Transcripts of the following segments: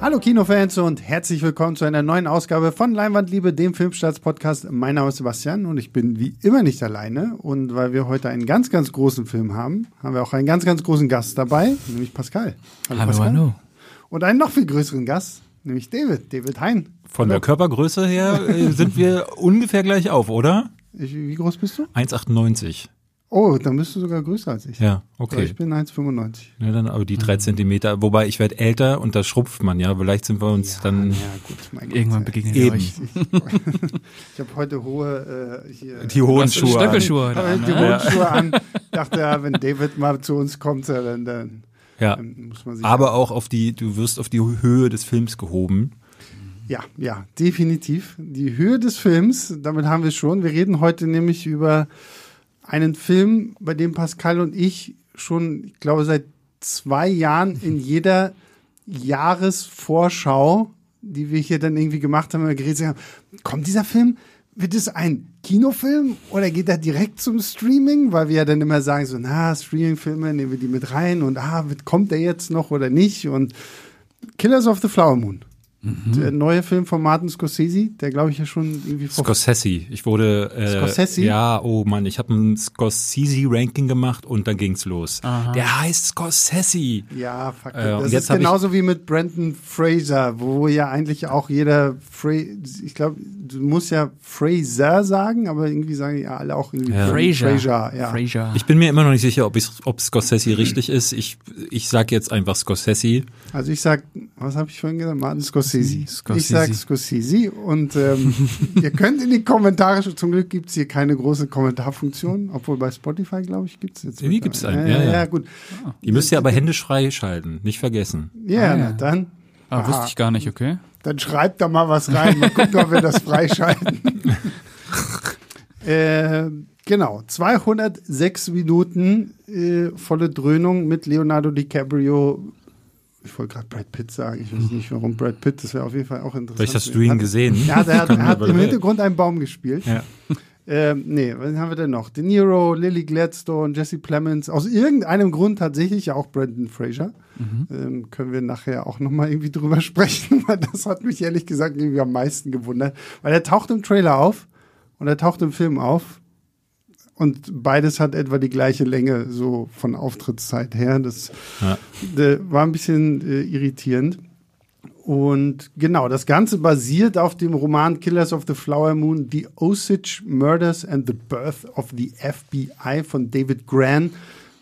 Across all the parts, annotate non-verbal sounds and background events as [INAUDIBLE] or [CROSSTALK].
Hallo Kinofans und herzlich willkommen zu einer neuen Ausgabe von Leinwandliebe, dem Filmstarts-Podcast. Mein Name ist Sebastian und ich bin wie immer nicht alleine. Und weil wir heute einen ganz, ganz großen Film haben, haben wir auch einen ganz, ganz großen Gast dabei, nämlich Pascal. Hallo, hallo. Pascal. hallo. Und einen noch viel größeren Gast, nämlich David, David Hein. Von hallo. der Körpergröße her äh, sind wir [LAUGHS] ungefähr gleich auf, oder? Ich, wie groß bist du? 1,98. Oh, dann bist du sogar größer als ich. Ja, okay. ich bin 1,95. Ja, dann aber die drei mhm. Zentimeter. Wobei ich werde älter und da schrumpft man, ja. Vielleicht sind wir uns ja, dann. Ja, gut, mein Irgendwann Gott, begegnen wir euch. Ich, ich habe heute hohe äh, hier, die hohen Schuhe. Stöckelschuhe. An. Die hohen Schuhe an. Dachte ja, wenn David mal zu uns kommt, dann, dann, ja. dann muss man sich. Aber auch auf die, du wirst auf die Höhe des Films gehoben. Ja, ja, definitiv. Die Höhe des Films, damit haben wir schon. Wir reden heute nämlich über einen Film, bei dem Pascal und ich schon, ich glaube, seit zwei Jahren in [LAUGHS] jeder Jahresvorschau, die wir hier dann irgendwie gemacht haben, geredet haben, kommt dieser Film? Wird es ein Kinofilm oder geht er direkt zum Streaming? Weil wir ja dann immer sagen, so, na, Streaming-Filme, nehmen wir die mit rein und ah, kommt der jetzt noch oder nicht? Und Killers of the Flower Moon Mhm. Der neue Film von Martin Scorsese, der glaube ich ja schon irgendwie vor Scorsese. Ich wurde äh, Scorsese? Ja, oh Mann, ich habe ein Scorsese Ranking gemacht und dann ging's los. Aha. Der heißt Scorsese. Ja, fuck. Äh, das ist genauso wie mit Brandon Fraser, wo ja eigentlich auch jeder Fra ich glaube, du musst ja Fraser sagen, aber irgendwie sagen ja alle auch irgendwie ja. Fraser. Fraser, ja. Fraser. Ich bin mir immer noch nicht sicher, ob ich ob Scorsese richtig ist. Ich ich sag jetzt einfach Scorsese. Also ich sag, was habe ich vorhin gesagt? Martin Scorsese Scorsese. Scorsese. Ich sage Scorsese und ähm, [LAUGHS] ihr könnt in die Kommentare, zum Glück gibt es hier keine große Kommentarfunktion, obwohl bei Spotify, glaube ich, gibt es jetzt. Wie gibt es einen? Ja, ja, ja, ja, gut. Die müsst ihr aber händisch freischalten, nicht vergessen. Ja, ah, na, dann. Ah, wusste ich gar nicht, okay. Dann schreibt da mal was rein, mal gucken, ob wir das freischalten. [LAUGHS] äh, genau, 206 Minuten äh, volle Dröhnung mit Leonardo DiCaprio, ich wollte gerade Brad Pitt sagen, ich weiß nicht warum Brad Pitt, das wäre auf jeden Fall auch interessant. Vielleicht hast du ihn gesehen. Ja, der hat, [LAUGHS] hat im Hintergrund einen Baum gespielt. Ja. Ähm, nee, was haben wir denn noch? De Niro, Lily Gladstone, Jesse Plemons. Aus irgendeinem Grund tatsächlich auch Brandon Fraser. Mhm. Ähm, können wir nachher auch nochmal irgendwie drüber [LAUGHS] sprechen, weil das hat mich ehrlich gesagt irgendwie am meisten gewundert. Weil er taucht im Trailer auf und er taucht im Film auf und beides hat etwa die gleiche Länge, so von Auftrittszeit her. Das ja. äh, war ein bisschen äh, irritierend. Und genau, das Ganze basiert auf dem Roman Killers of the Flower Moon, The Osage Murders and the Birth of the FBI von David Gran,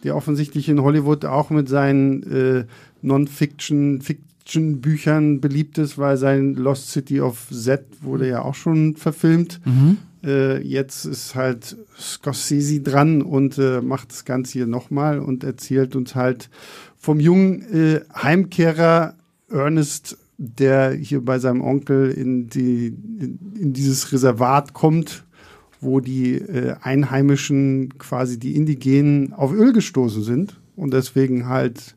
der offensichtlich in Hollywood auch mit seinen äh, Non-Fiction, Fiction-Büchern beliebt ist, weil sein Lost City of Z wurde ja auch schon verfilmt. Mhm. Äh, jetzt ist halt Scorsese dran und äh, macht das Ganze hier nochmal und erzählt uns halt vom jungen äh, Heimkehrer Ernest, der hier bei seinem Onkel in, die, in, in dieses Reservat kommt, wo die äh, Einheimischen, quasi die Indigenen, auf Öl gestoßen sind und deswegen halt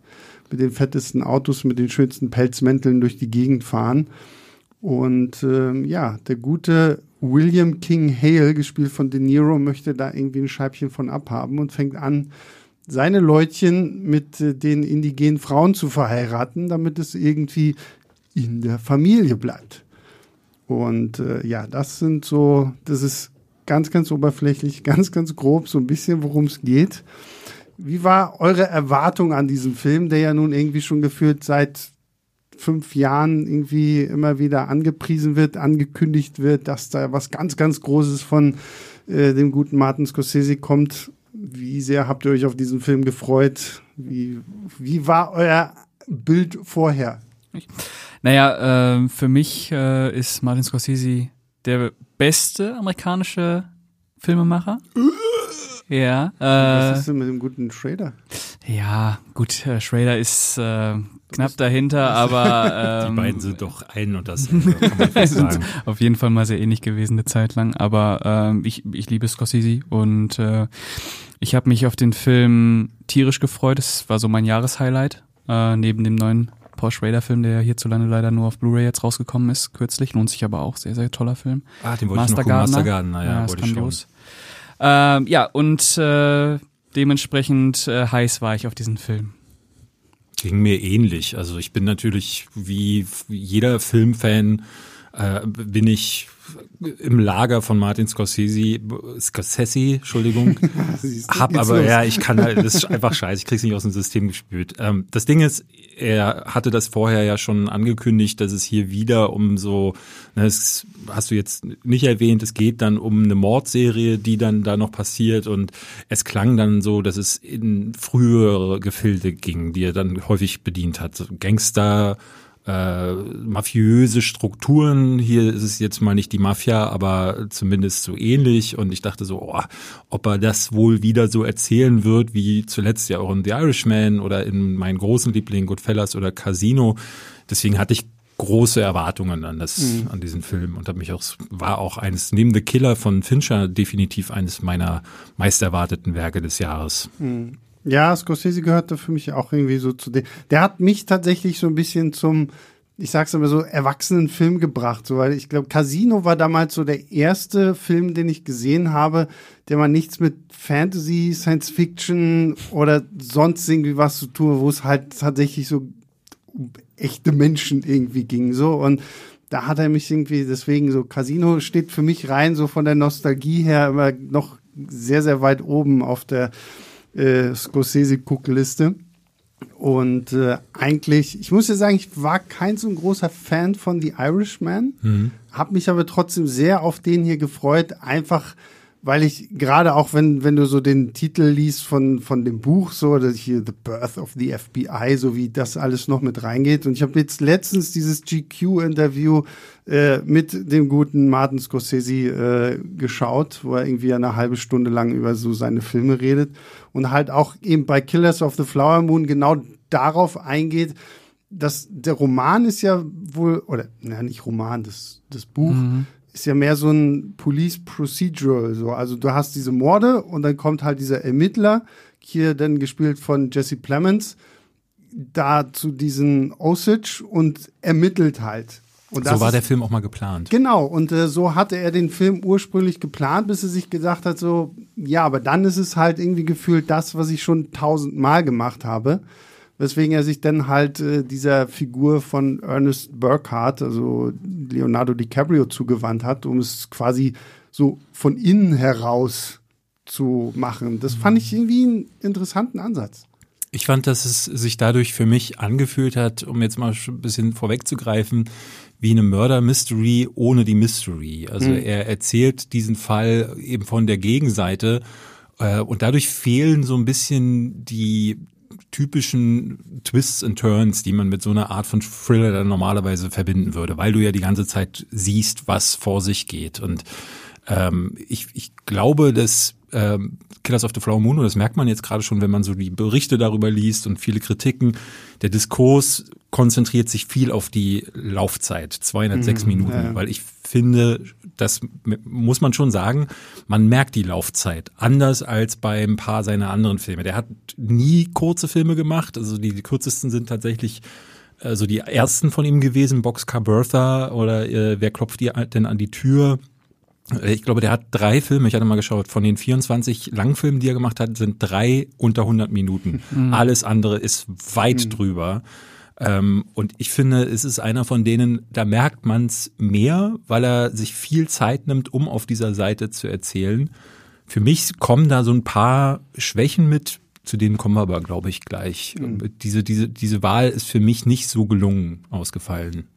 mit den fettesten Autos, mit den schönsten Pelzmänteln durch die Gegend fahren. Und ähm, ja, der gute William King Hale, gespielt von De Niro, möchte da irgendwie ein Scheibchen von abhaben und fängt an, seine Leutchen mit äh, den indigenen Frauen zu verheiraten, damit es irgendwie in der Familie bleibt. Und äh, ja, das sind so, das ist ganz, ganz oberflächlich, ganz, ganz grob, so ein bisschen, worum es geht. Wie war eure Erwartung an diesem Film, der ja nun irgendwie schon gefühlt seit fünf Jahren irgendwie immer wieder angepriesen wird, angekündigt wird, dass da was ganz, ganz Großes von äh, dem guten Martin Scorsese kommt. Wie sehr habt ihr euch auf diesen Film gefreut? Wie, wie war euer Bild vorher? Naja, äh, für mich äh, ist Martin Scorsese der beste amerikanische Filmemacher. ja. Äh, Was ist denn mit dem guten Schrader? Ja, gut, äh, Schrader ist äh, knapp dahinter, [LAUGHS] aber ähm, die beiden sind doch ein und dasselbe, kann man [LAUGHS] fast sagen. auf jeden Fall mal sehr ähnlich gewesen eine Zeit lang, aber ähm, ich, ich liebe Scorsese und äh, ich habe mich auf den Film tierisch gefreut. Es war so mein Jahreshighlight äh, neben dem neuen Paul Schrader Film, der hierzulande leider nur auf Blu-ray jetzt rausgekommen ist, kürzlich, lohnt sich aber auch, sehr sehr toller Film. Ah, den wollte Master ich noch gucken, Master Gardener, ja, ja wollte ich schon. Ähm, ja, und äh, dementsprechend äh, heiß war ich auf diesen Film. Ging mir ähnlich. Also ich bin natürlich wie jeder Filmfan äh, bin ich im Lager von Martin Scorsese, Scorsese, Entschuldigung, [LAUGHS] hab aber, los. ja, ich kann halt, das ist einfach scheiße, ich krieg's nicht aus dem System gespült. Ähm, das Ding ist, er hatte das vorher ja schon angekündigt, dass es hier wieder um so, ne, das hast du jetzt nicht erwähnt, es geht dann um eine Mordserie, die dann da noch passiert und es klang dann so, dass es in frühere Gefilde ging, die er dann häufig bedient hat. Gangster, äh, mafiöse Strukturen. Hier ist es jetzt mal nicht die Mafia, aber zumindest so ähnlich. Und ich dachte so, oh, ob er das wohl wieder so erzählen wird, wie zuletzt ja auch in The Irishman oder in meinen großen Lieblingen Goodfellas oder Casino. Deswegen hatte ich große Erwartungen an das, mhm. an diesen Film und habe mich auch, war auch eines, neben The Killer von Fincher definitiv eines meiner meist erwarteten Werke des Jahres. Mhm. Ja, Scorsese gehörte für mich auch irgendwie so zu dem. Der hat mich tatsächlich so ein bisschen zum, ich sag's immer so, erwachsenen Film gebracht. So, weil ich glaube, Casino war damals so der erste Film, den ich gesehen habe, der mal nichts mit Fantasy, Science Fiction oder sonst irgendwie was zu tun, wo es halt tatsächlich so um echte Menschen irgendwie ging. So und da hat er mich irgendwie, deswegen so, Casino steht für mich rein, so von der Nostalgie her immer noch sehr, sehr weit oben auf der äh, Scorsese-Guckliste. Und äh, eigentlich, ich muss ja sagen, ich war kein so ein großer Fan von The Irishman, mhm. habe mich aber trotzdem sehr auf den hier gefreut, einfach weil ich gerade auch, wenn, wenn du so den Titel liest von, von dem Buch, so, dass hier The Birth of the FBI, so wie das alles noch mit reingeht. Und ich habe jetzt letztens dieses GQ-Interview äh, mit dem guten Martin Scorsese äh, geschaut, wo er irgendwie eine halbe Stunde lang über so seine Filme redet und halt auch eben bei Killers of the Flower Moon genau darauf eingeht, dass der Roman ist ja wohl, oder, na, nicht Roman, das, das Buch, mhm ist ja mehr so ein Police Procedural. So. Also du hast diese Morde und dann kommt halt dieser Ermittler, hier dann gespielt von Jesse Plemons, da zu diesen Osage und ermittelt halt. Und so war der Film auch mal geplant. Genau, und äh, so hatte er den Film ursprünglich geplant, bis er sich gedacht hat, so, ja, aber dann ist es halt irgendwie gefühlt das, was ich schon tausendmal gemacht habe weswegen er sich dann halt äh, dieser Figur von Ernest Burkhardt, also Leonardo DiCaprio, zugewandt hat, um es quasi so von innen heraus zu machen. Das fand ich irgendwie einen interessanten Ansatz. Ich fand, dass es sich dadurch für mich angefühlt hat, um jetzt mal ein bisschen vorwegzugreifen, wie eine Murder-Mystery ohne die Mystery. Also mhm. er erzählt diesen Fall eben von der Gegenseite äh, und dadurch fehlen so ein bisschen die typischen Twists and Turns, die man mit so einer Art von Thriller dann normalerweise verbinden würde, weil du ja die ganze Zeit siehst, was vor sich geht. Und ähm, ich, ich glaube, dass ähm, Killers of the Flower Moon, und das merkt man jetzt gerade schon, wenn man so die Berichte darüber liest und viele Kritiken, der Diskurs konzentriert sich viel auf die Laufzeit, 206 mhm, Minuten, ja. weil ich finde, das muss man schon sagen, man merkt die Laufzeit anders als bei ein paar seiner anderen Filme. Der hat nie kurze Filme gemacht, also die, die kürzesten sind tatsächlich also die ersten von ihm gewesen, Boxcar Bertha oder äh, Wer klopft dir denn an die Tür? Äh, ich glaube, der hat drei Filme, ich hatte mal geschaut, von den 24 Langfilmen, die er gemacht hat, sind drei unter 100 Minuten. Mhm. Alles andere ist weit mhm. drüber. Ähm, und ich finde, es ist einer von denen, da merkt man es mehr, weil er sich viel Zeit nimmt, um auf dieser Seite zu erzählen. Für mich kommen da so ein paar Schwächen mit, zu denen kommen wir aber, glaube ich, gleich. Mhm. Diese, diese, diese Wahl ist für mich nicht so gelungen ausgefallen.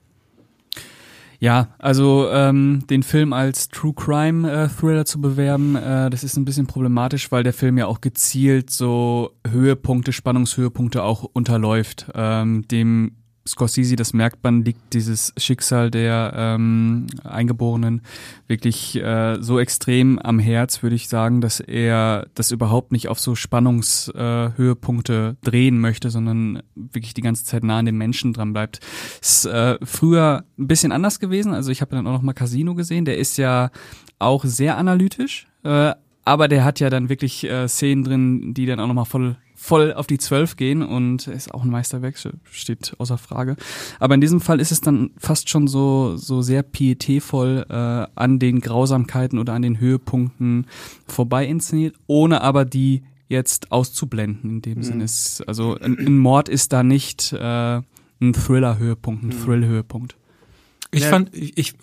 Ja, also ähm, den Film als True Crime äh, Thriller zu bewerben, äh, das ist ein bisschen problematisch, weil der Film ja auch gezielt so Höhepunkte, Spannungshöhepunkte auch unterläuft, ähm, dem Scorsese, das merkt man, liegt dieses Schicksal der ähm, Eingeborenen wirklich äh, so extrem am Herz, würde ich sagen, dass er das überhaupt nicht auf so Spannungshöhepunkte äh, drehen möchte, sondern wirklich die ganze Zeit nah an den Menschen dran bleibt. Ist äh, früher ein bisschen anders gewesen. Also ich habe dann auch noch mal Casino gesehen. Der ist ja auch sehr analytisch, äh, aber der hat ja dann wirklich äh, Szenen drin, die dann auch noch mal voll voll auf die Zwölf gehen und ist auch ein Meisterwerk, steht außer Frage. Aber in diesem Fall ist es dann fast schon so, so sehr pietätvoll äh, an den Grausamkeiten oder an den Höhepunkten vorbei inszeniert, ohne aber die jetzt auszublenden in dem mhm. Sinne. Ist, also ein, ein, Mord ist da nicht äh, ein Thriller-Höhepunkt, ein mhm. Thrill-Höhepunkt. Ich fand, ich,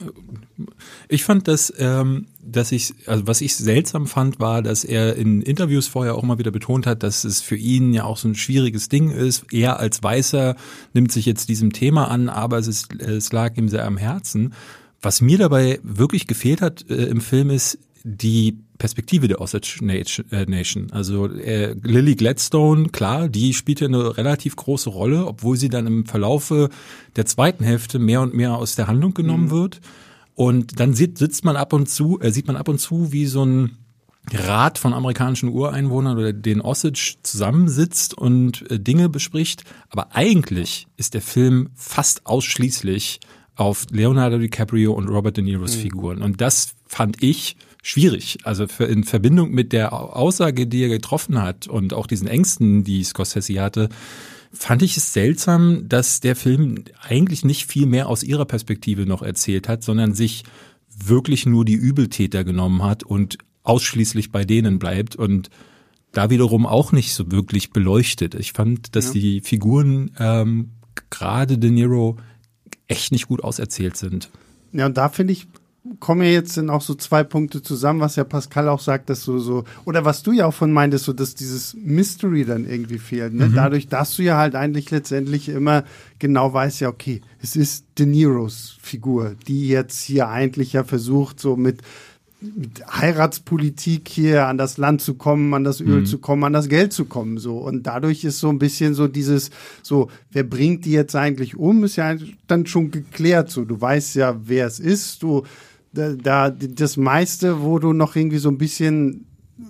ich fand, dass, ähm, dass ich, also was ich seltsam fand, war, dass er in Interviews vorher auch mal wieder betont hat, dass es für ihn ja auch so ein schwieriges Ding ist. Er als Weißer nimmt sich jetzt diesem Thema an, aber es, ist, es lag ihm sehr am Herzen. Was mir dabei wirklich gefehlt hat äh, im Film ist die Perspektive der Osage äh, Nation. Also äh, Lily Gladstone, klar, die spielt ja eine relativ große Rolle, obwohl sie dann im Verlaufe der zweiten Hälfte mehr und mehr aus der Handlung genommen mhm. wird. Und dann sieht, sitzt man ab und zu, äh, sieht man ab und zu, wie so ein Rat von amerikanischen Ureinwohnern oder den Osage zusammensitzt und äh, Dinge bespricht. Aber eigentlich ist der Film fast ausschließlich auf Leonardo DiCaprio und Robert De Niros mhm. Figuren. Und das fand ich schwierig. Also für, in Verbindung mit der Aussage, die er getroffen hat und auch diesen Ängsten, die Scorsese hatte, fand ich es seltsam, dass der Film eigentlich nicht viel mehr aus ihrer Perspektive noch erzählt hat, sondern sich wirklich nur die Übeltäter genommen hat und ausschließlich bei denen bleibt und da wiederum auch nicht so wirklich beleuchtet. Ich fand, dass ja. die Figuren ähm, gerade De Niro echt nicht gut auserzählt sind. Ja, und da finde ich, kommen ja jetzt dann auch so zwei Punkte zusammen, was ja Pascal auch sagt, dass so, so, oder was du ja auch von meintest, so, dass dieses Mystery dann irgendwie fehlt, ne? Mhm. Dadurch, dass du ja halt eigentlich letztendlich immer genau weißt, ja, okay, es ist De Niros Figur, die jetzt hier eigentlich ja versucht, so mit, mit Heiratspolitik hier an das Land zu kommen, an das Öl mhm. zu kommen, an das Geld zu kommen, so. Und dadurch ist so ein bisschen so dieses, so, wer bringt die jetzt eigentlich um, ist ja dann schon geklärt, so. Du weißt ja, wer es ist, du, da, da das meiste, wo du noch irgendwie so ein bisschen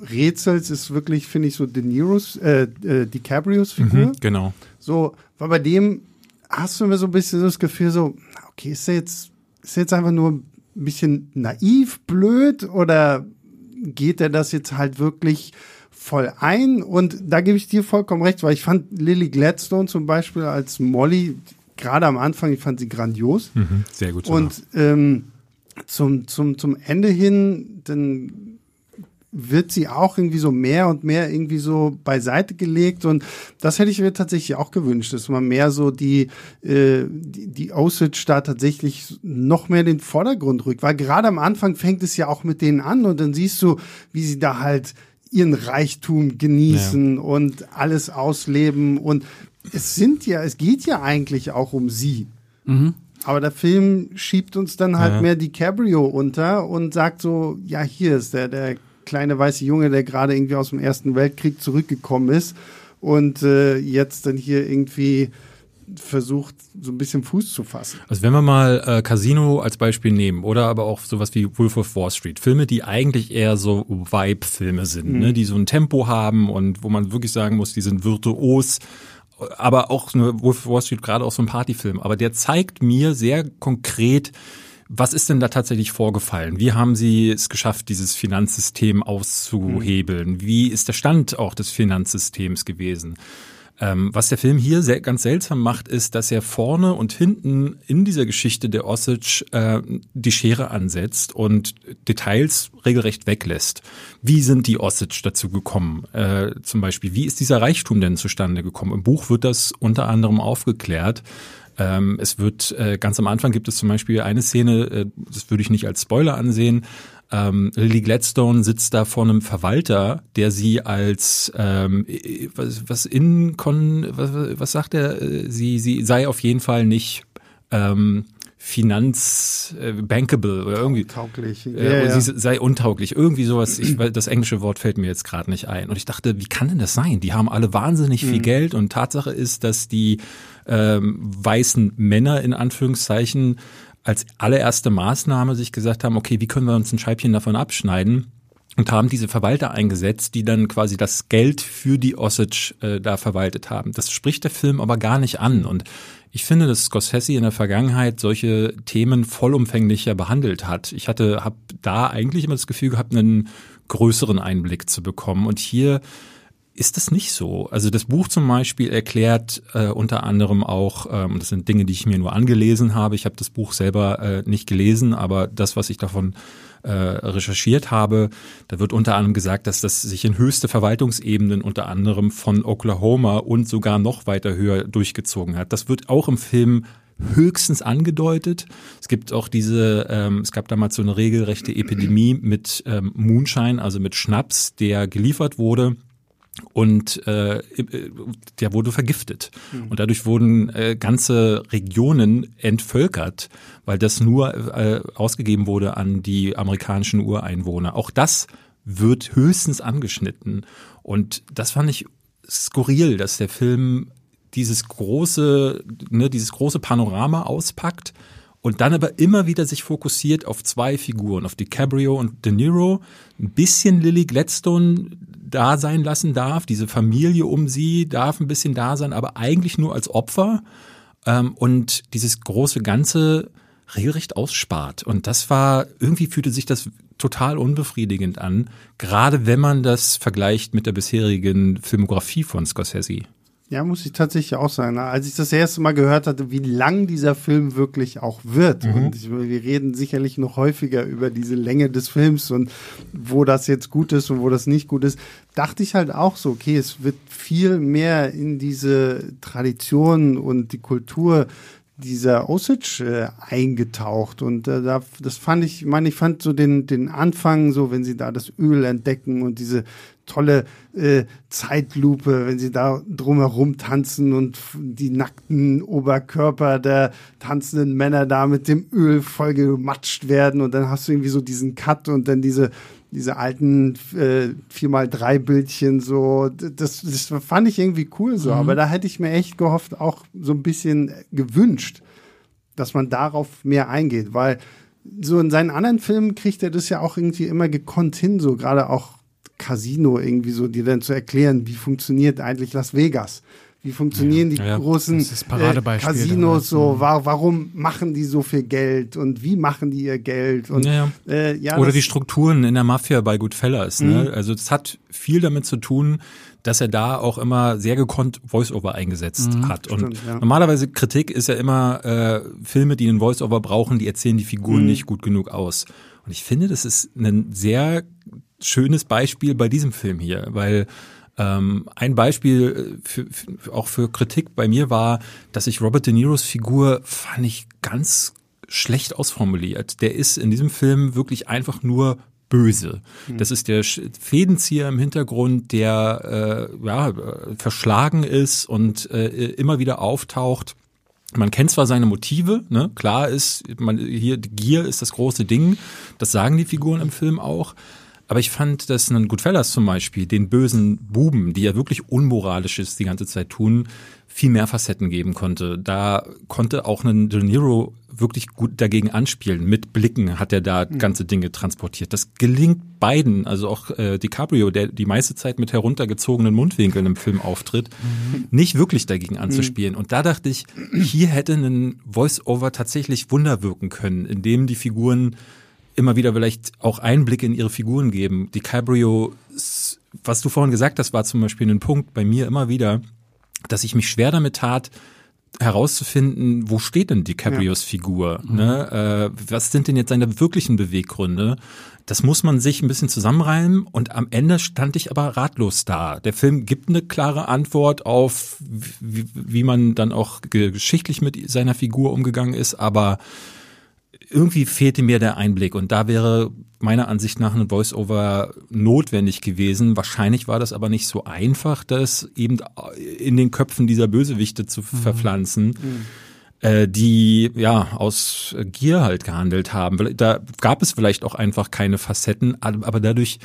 rätselst, ist wirklich, finde ich, so De Niros, äh, äh, DiCaprios Figur. Mhm, genau. So, weil bei dem hast du mir so ein bisschen das Gefühl, so, okay, ist er jetzt, ist er jetzt einfach nur ein bisschen naiv, blöd oder geht er das jetzt halt wirklich voll ein? Und da gebe ich dir vollkommen recht, weil ich fand Lily Gladstone zum Beispiel als Molly gerade am Anfang, ich fand sie grandios. Mhm, sehr gut. Und ähm, zum, zum, zum Ende hin, dann wird sie auch irgendwie so mehr und mehr irgendwie so beiseite gelegt und das hätte ich mir tatsächlich auch gewünscht, dass man mehr so die äh, die, die Osage da tatsächlich noch mehr in den Vordergrund rückt, weil gerade am Anfang fängt es ja auch mit denen an und dann siehst du, wie sie da halt ihren Reichtum genießen ja. und alles ausleben und es sind ja, es geht ja eigentlich auch um sie. Mhm. Aber der Film schiebt uns dann halt ja. mehr DiCaprio unter und sagt so, ja, hier ist der, der kleine weiße Junge, der gerade irgendwie aus dem Ersten Weltkrieg zurückgekommen ist und äh, jetzt dann hier irgendwie versucht, so ein bisschen Fuß zu fassen. Also wenn wir mal äh, Casino als Beispiel nehmen oder aber auch sowas wie Wolf of Wall Street, Filme, die eigentlich eher so Vibe-Filme sind, mhm. ne, die so ein Tempo haben und wo man wirklich sagen muss, die sind virtuos aber auch nur Wolf Wall Street gerade auch so ein Partyfilm. Aber der zeigt mir sehr konkret, was ist denn da tatsächlich vorgefallen? Wie haben Sie es geschafft, dieses Finanzsystem auszuhebeln? Wie ist der Stand auch des Finanzsystems gewesen? Ähm, was der Film hier sehr, ganz seltsam macht, ist, dass er vorne und hinten in dieser Geschichte der Osage äh, die Schere ansetzt und Details regelrecht weglässt. Wie sind die Osage dazu gekommen? Äh, zum Beispiel, wie ist dieser Reichtum denn zustande gekommen? Im Buch wird das unter anderem aufgeklärt. Ähm, es wird äh, ganz am Anfang gibt es zum Beispiel eine Szene, äh, das würde ich nicht als Spoiler ansehen, ähm, Lily Gladstone sitzt da vor einem Verwalter, der sie als ähm, was, was in Kon, was, was sagt er? Sie, sie sei auf jeden Fall nicht ähm, Finanz äh, bankable oder irgendwie untauglich. Äh, ja, ja. sie sei untauglich irgendwie sowas ich das englische Wort fällt mir jetzt gerade nicht ein und ich dachte wie kann denn das sein die haben alle wahnsinnig viel mhm. Geld und Tatsache ist dass die ähm, weißen Männer in Anführungszeichen als allererste Maßnahme sich gesagt haben, okay, wie können wir uns ein Scheibchen davon abschneiden? Und haben diese Verwalter eingesetzt, die dann quasi das Geld für die Osage äh, da verwaltet haben. Das spricht der Film aber gar nicht an. Und ich finde, dass Scorsese in der Vergangenheit solche Themen vollumfänglicher behandelt hat. Ich hatte, habe da eigentlich immer das Gefühl gehabt, einen größeren Einblick zu bekommen. Und hier ist das nicht so. Also das Buch zum Beispiel erklärt äh, unter anderem auch, ähm, das sind Dinge, die ich mir nur angelesen habe. Ich habe das Buch selber äh, nicht gelesen, aber das, was ich davon äh, recherchiert habe, da wird unter anderem gesagt, dass das sich in höchste Verwaltungsebenen unter anderem von Oklahoma und sogar noch weiter höher durchgezogen hat. Das wird auch im Film höchstens angedeutet. Es gibt auch diese, ähm, es gab damals so eine regelrechte Epidemie mit ähm, Moonshine, also mit Schnaps, der geliefert wurde und äh, der wurde vergiftet. Mhm. Und dadurch wurden äh, ganze Regionen entvölkert, weil das nur äh, ausgegeben wurde an die amerikanischen Ureinwohner. Auch das wird höchstens angeschnitten. Und das fand ich skurril, dass der Film dieses große, ne, dieses große Panorama auspackt und dann aber immer wieder sich fokussiert auf zwei Figuren, auf DiCaprio und De Niro, ein bisschen Lily Gladstone da sein lassen darf, diese Familie um sie darf ein bisschen da sein, aber eigentlich nur als Opfer ähm, und dieses große Ganze regelrecht ausspart. Und das war, irgendwie fühlte sich das total unbefriedigend an, gerade wenn man das vergleicht mit der bisherigen Filmografie von Scorsese. Ja, muss ich tatsächlich auch sagen. Als ich das erste Mal gehört hatte, wie lang dieser Film wirklich auch wird. Mhm. Und ich, wir reden sicherlich noch häufiger über diese Länge des Films und wo das jetzt gut ist und wo das nicht gut ist, dachte ich halt auch so, okay, es wird viel mehr in diese Tradition und die Kultur dieser Osage äh, eingetaucht und äh, da, das fand ich, meine ich fand so den den Anfang so, wenn sie da das Öl entdecken und diese tolle äh, Zeitlupe, wenn sie da drumherum tanzen und die nackten Oberkörper der tanzenden Männer da mit dem Öl voll gematscht werden und dann hast du irgendwie so diesen Cut und dann diese diese alten äh, 4x3 Bildchen so, das, das fand ich irgendwie cool so, mhm. aber da hätte ich mir echt gehofft, auch so ein bisschen gewünscht, dass man darauf mehr eingeht, weil so in seinen anderen Filmen kriegt er das ja auch irgendwie immer gekonnt hin, so gerade auch Casino irgendwie so, dir dann zu erklären, wie funktioniert eigentlich Las Vegas. Wie funktionieren ja, die ja, großen äh, Casinos so? Mhm. War, warum machen die so viel Geld und wie machen die ihr Geld? Und, ja, äh, Oder die Strukturen in der Mafia bei Goodfellas. Ne? Mhm. Also das hat viel damit zu tun, dass er da auch immer sehr gekonnt Voice-Over eingesetzt mhm, hat. Und stimmt, normalerweise Kritik ist ja immer äh, Filme, die einen Voice-Over brauchen, die erzählen die Figuren mhm. nicht gut genug aus. Und ich finde, das ist ein sehr schönes Beispiel bei diesem Film hier, weil ähm, ein Beispiel für, für, auch für Kritik bei mir war, dass ich Robert De Niros Figur fand ich ganz schlecht ausformuliert. Der ist in diesem Film wirklich einfach nur böse. Hm. Das ist der Fädenzieher im Hintergrund, der äh, ja, verschlagen ist und äh, immer wieder auftaucht. Man kennt zwar seine Motive, ne? klar ist, man, hier Gier ist das große Ding, das sagen die Figuren im Film auch, aber ich fand, dass ein Goodfellas zum Beispiel den bösen Buben, die ja wirklich unmoralisch ist, die ganze Zeit tun, viel mehr Facetten geben konnte. Da konnte auch ein De Niro wirklich gut dagegen anspielen. Mit Blicken hat er da mhm. ganze Dinge transportiert. Das gelingt beiden, also auch äh, DiCaprio, der die meiste Zeit mit heruntergezogenen Mundwinkeln im Film auftritt, mhm. nicht wirklich dagegen mhm. anzuspielen. Mhm. Und da dachte ich, hier hätte ein Voice-Over tatsächlich Wunder wirken können, indem die Figuren immer wieder vielleicht auch Einblicke in ihre Figuren geben. Die Cabrio, was du vorhin gesagt hast, war zum Beispiel ein Punkt bei mir immer wieder, dass ich mich schwer damit tat, herauszufinden, wo steht denn DiCaprios ja. Figur? Mhm. Ne? Äh, was sind denn jetzt seine wirklichen Beweggründe? Das muss man sich ein bisschen zusammenreimen und am Ende stand ich aber ratlos da. Der Film gibt eine klare Antwort auf, wie, wie man dann auch geschichtlich mit seiner Figur umgegangen ist, aber irgendwie fehlte mir der Einblick und da wäre meiner Ansicht nach ein Voice-Over notwendig gewesen. Wahrscheinlich war das aber nicht so einfach, das eben in den Köpfen dieser Bösewichte zu mhm. verpflanzen. Mhm äh, die ja aus Gier halt gehandelt haben. Da gab es vielleicht auch einfach keine Facetten, aber dadurch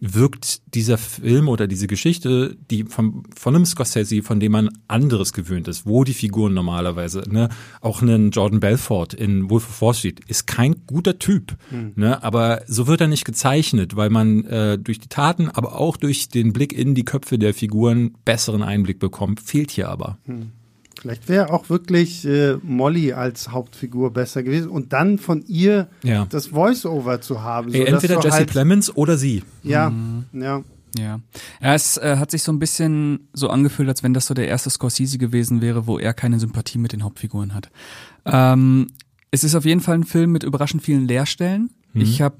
wirkt dieser Film oder diese Geschichte, die von, von einem Scorsese, von dem man anderes gewöhnt ist, wo die Figuren normalerweise, ne, auch ein Jordan Belfort in Wolf of Wall Street ist kein guter Typ, hm. ne, aber so wird er nicht gezeichnet, weil man äh, durch die Taten, aber auch durch den Blick in die Köpfe der Figuren besseren Einblick bekommt, fehlt hier aber. Hm. Vielleicht wäre auch wirklich äh, Molly als Hauptfigur besser gewesen und dann von ihr ja. das Voice-Over zu haben. Ey, entweder Jesse halt, Plemons oder sie. Ja, mhm. ja. Ja. ja es äh, hat sich so ein bisschen so angefühlt, als wenn das so der erste Scorsese gewesen wäre, wo er keine Sympathie mit den Hauptfiguren hat. Ähm, es ist auf jeden Fall ein Film mit überraschend vielen Leerstellen. Mhm. Ich habe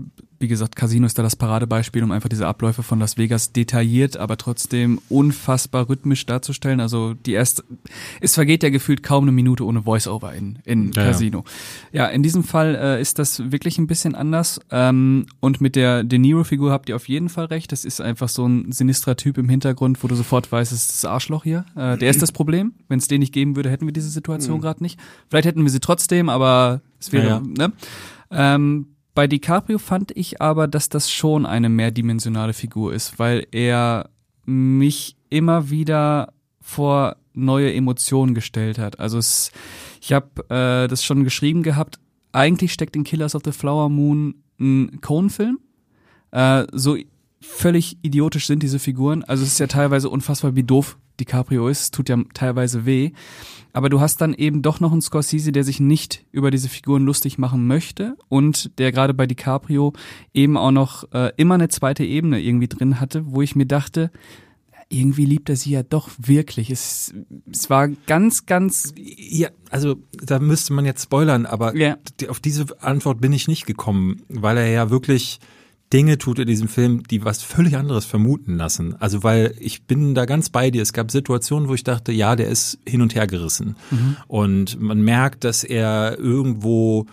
äh, wie gesagt, Casino ist da das Paradebeispiel, um einfach diese Abläufe von Las Vegas detailliert, aber trotzdem unfassbar rhythmisch darzustellen. Also die erste, es vergeht ja gefühlt kaum eine Minute ohne Voice-Over in, in ja, Casino. Ja. ja. in diesem Fall äh, ist das wirklich ein bisschen anders. Ähm, und mit der De Niro-Figur habt ihr auf jeden Fall recht. Das ist einfach so ein sinistrer Typ im Hintergrund, wo du sofort weißt, es ist das Arschloch hier. Äh, der ist das Problem. Wenn es den nicht geben würde, hätten wir diese Situation mhm. gerade nicht. Vielleicht hätten wir sie trotzdem, aber es wäre, ja, ne? Ähm, bei DiCaprio fand ich aber, dass das schon eine mehrdimensionale Figur ist, weil er mich immer wieder vor neue Emotionen gestellt hat. Also es, ich habe äh, das schon geschrieben gehabt. Eigentlich steckt in Killers of the Flower Moon ein Cohen-Film. Äh, so völlig idiotisch sind diese Figuren. Also es ist ja teilweise unfassbar, wie doof DiCaprio ist. Tut ja teilweise weh. Aber du hast dann eben doch noch einen Scorsese, der sich nicht über diese Figuren lustig machen möchte und der gerade bei DiCaprio eben auch noch äh, immer eine zweite Ebene irgendwie drin hatte, wo ich mir dachte, irgendwie liebt er sie ja doch wirklich. Es, es war ganz, ganz. Ja, also da müsste man jetzt spoilern, aber ja. auf diese Antwort bin ich nicht gekommen, weil er ja wirklich Dinge tut in diesem Film, die was völlig anderes vermuten lassen. Also weil ich bin da ganz bei dir. Es gab Situationen, wo ich dachte, ja, der ist hin und her gerissen. Mhm. Und man merkt, dass er irgendwo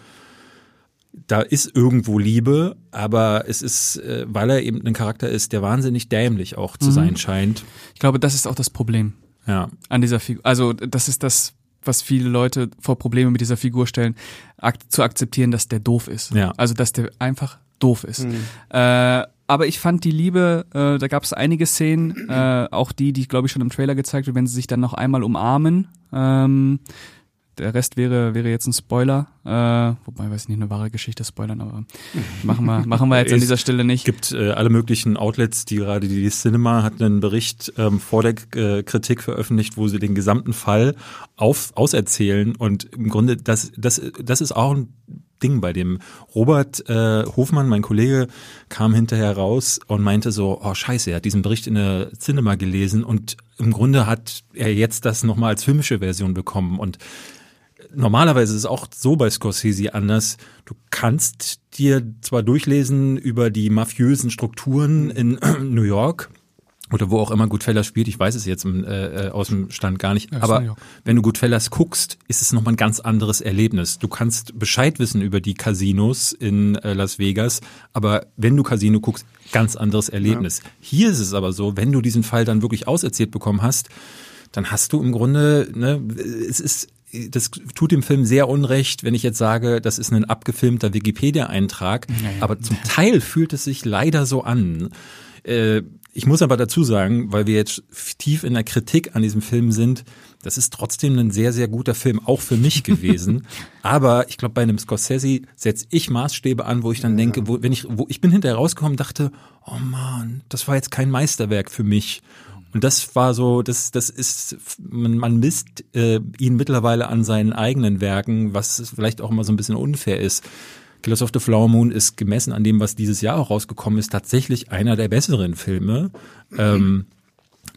da ist irgendwo Liebe, aber es ist, äh, weil er eben ein Charakter ist, der wahnsinnig dämlich auch zu mhm. sein scheint. Ich glaube, das ist auch das Problem. Ja. An dieser Figur. Also, das ist das, was viele Leute vor Probleme mit dieser Figur stellen, ak zu akzeptieren, dass der doof ist. Ja. Also, dass der einfach doof ist. Mhm. Äh, aber ich fand die Liebe, äh, da gab es einige Szenen, äh, auch die, die glaube ich schon im Trailer gezeigt wird, wenn sie sich dann noch einmal umarmen. Ähm, der Rest wäre wäre jetzt ein Spoiler, äh, wobei weiß ich nicht eine wahre Geschichte spoilern, aber [LAUGHS] machen wir machen wir jetzt an dieser Stelle nicht. Es gibt äh, alle möglichen Outlets, die gerade die Cinema hat einen Bericht ähm, vor der äh, Kritik veröffentlicht, wo sie den gesamten Fall auf auserzählen und im Grunde das das das ist auch ein Ding bei dem. Robert äh, Hofmann, mein Kollege, kam hinterher raus und meinte so, oh scheiße, er hat diesen Bericht in der Cinema gelesen und im Grunde hat er jetzt das nochmal als filmische Version bekommen und normalerweise ist es auch so bei Scorsese anders. Du kannst dir zwar durchlesen über die mafiösen Strukturen in [CLEARS THROAT] New York, oder wo auch immer Goodfellas spielt, ich weiß es jetzt äh, äh, aus dem Stand gar nicht, ja, aber wenn du Goodfellas guckst, ist es nochmal ein ganz anderes Erlebnis. Du kannst Bescheid wissen über die Casinos in äh, Las Vegas, aber wenn du Casino guckst, ganz anderes Erlebnis. Ja. Hier ist es aber so, wenn du diesen Fall dann wirklich auserzählt bekommen hast, dann hast du im Grunde, ne, es ist das tut dem Film sehr unrecht, wenn ich jetzt sage, das ist ein abgefilmter Wikipedia-Eintrag. Ja, aber zum Teil fühlt es sich leider so an. Äh, ich muss aber dazu sagen, weil wir jetzt tief in der Kritik an diesem Film sind, das ist trotzdem ein sehr, sehr guter Film, auch für mich [LAUGHS] gewesen. aber ich glaube, bei einem Scorsese setze ich Maßstäbe an, wo ich dann ja. denke, wo, wenn ich, wo ich bin hinterher rausgekommen, dachte, oh man, das war jetzt kein Meisterwerk für mich. Und das war so, das, das ist, man, man misst äh, ihn mittlerweile an seinen eigenen Werken, was vielleicht auch immer so ein bisschen unfair ist. Killers of the Flower Moon ist gemessen an dem, was dieses Jahr auch rausgekommen ist, tatsächlich einer der besseren Filme. Ähm,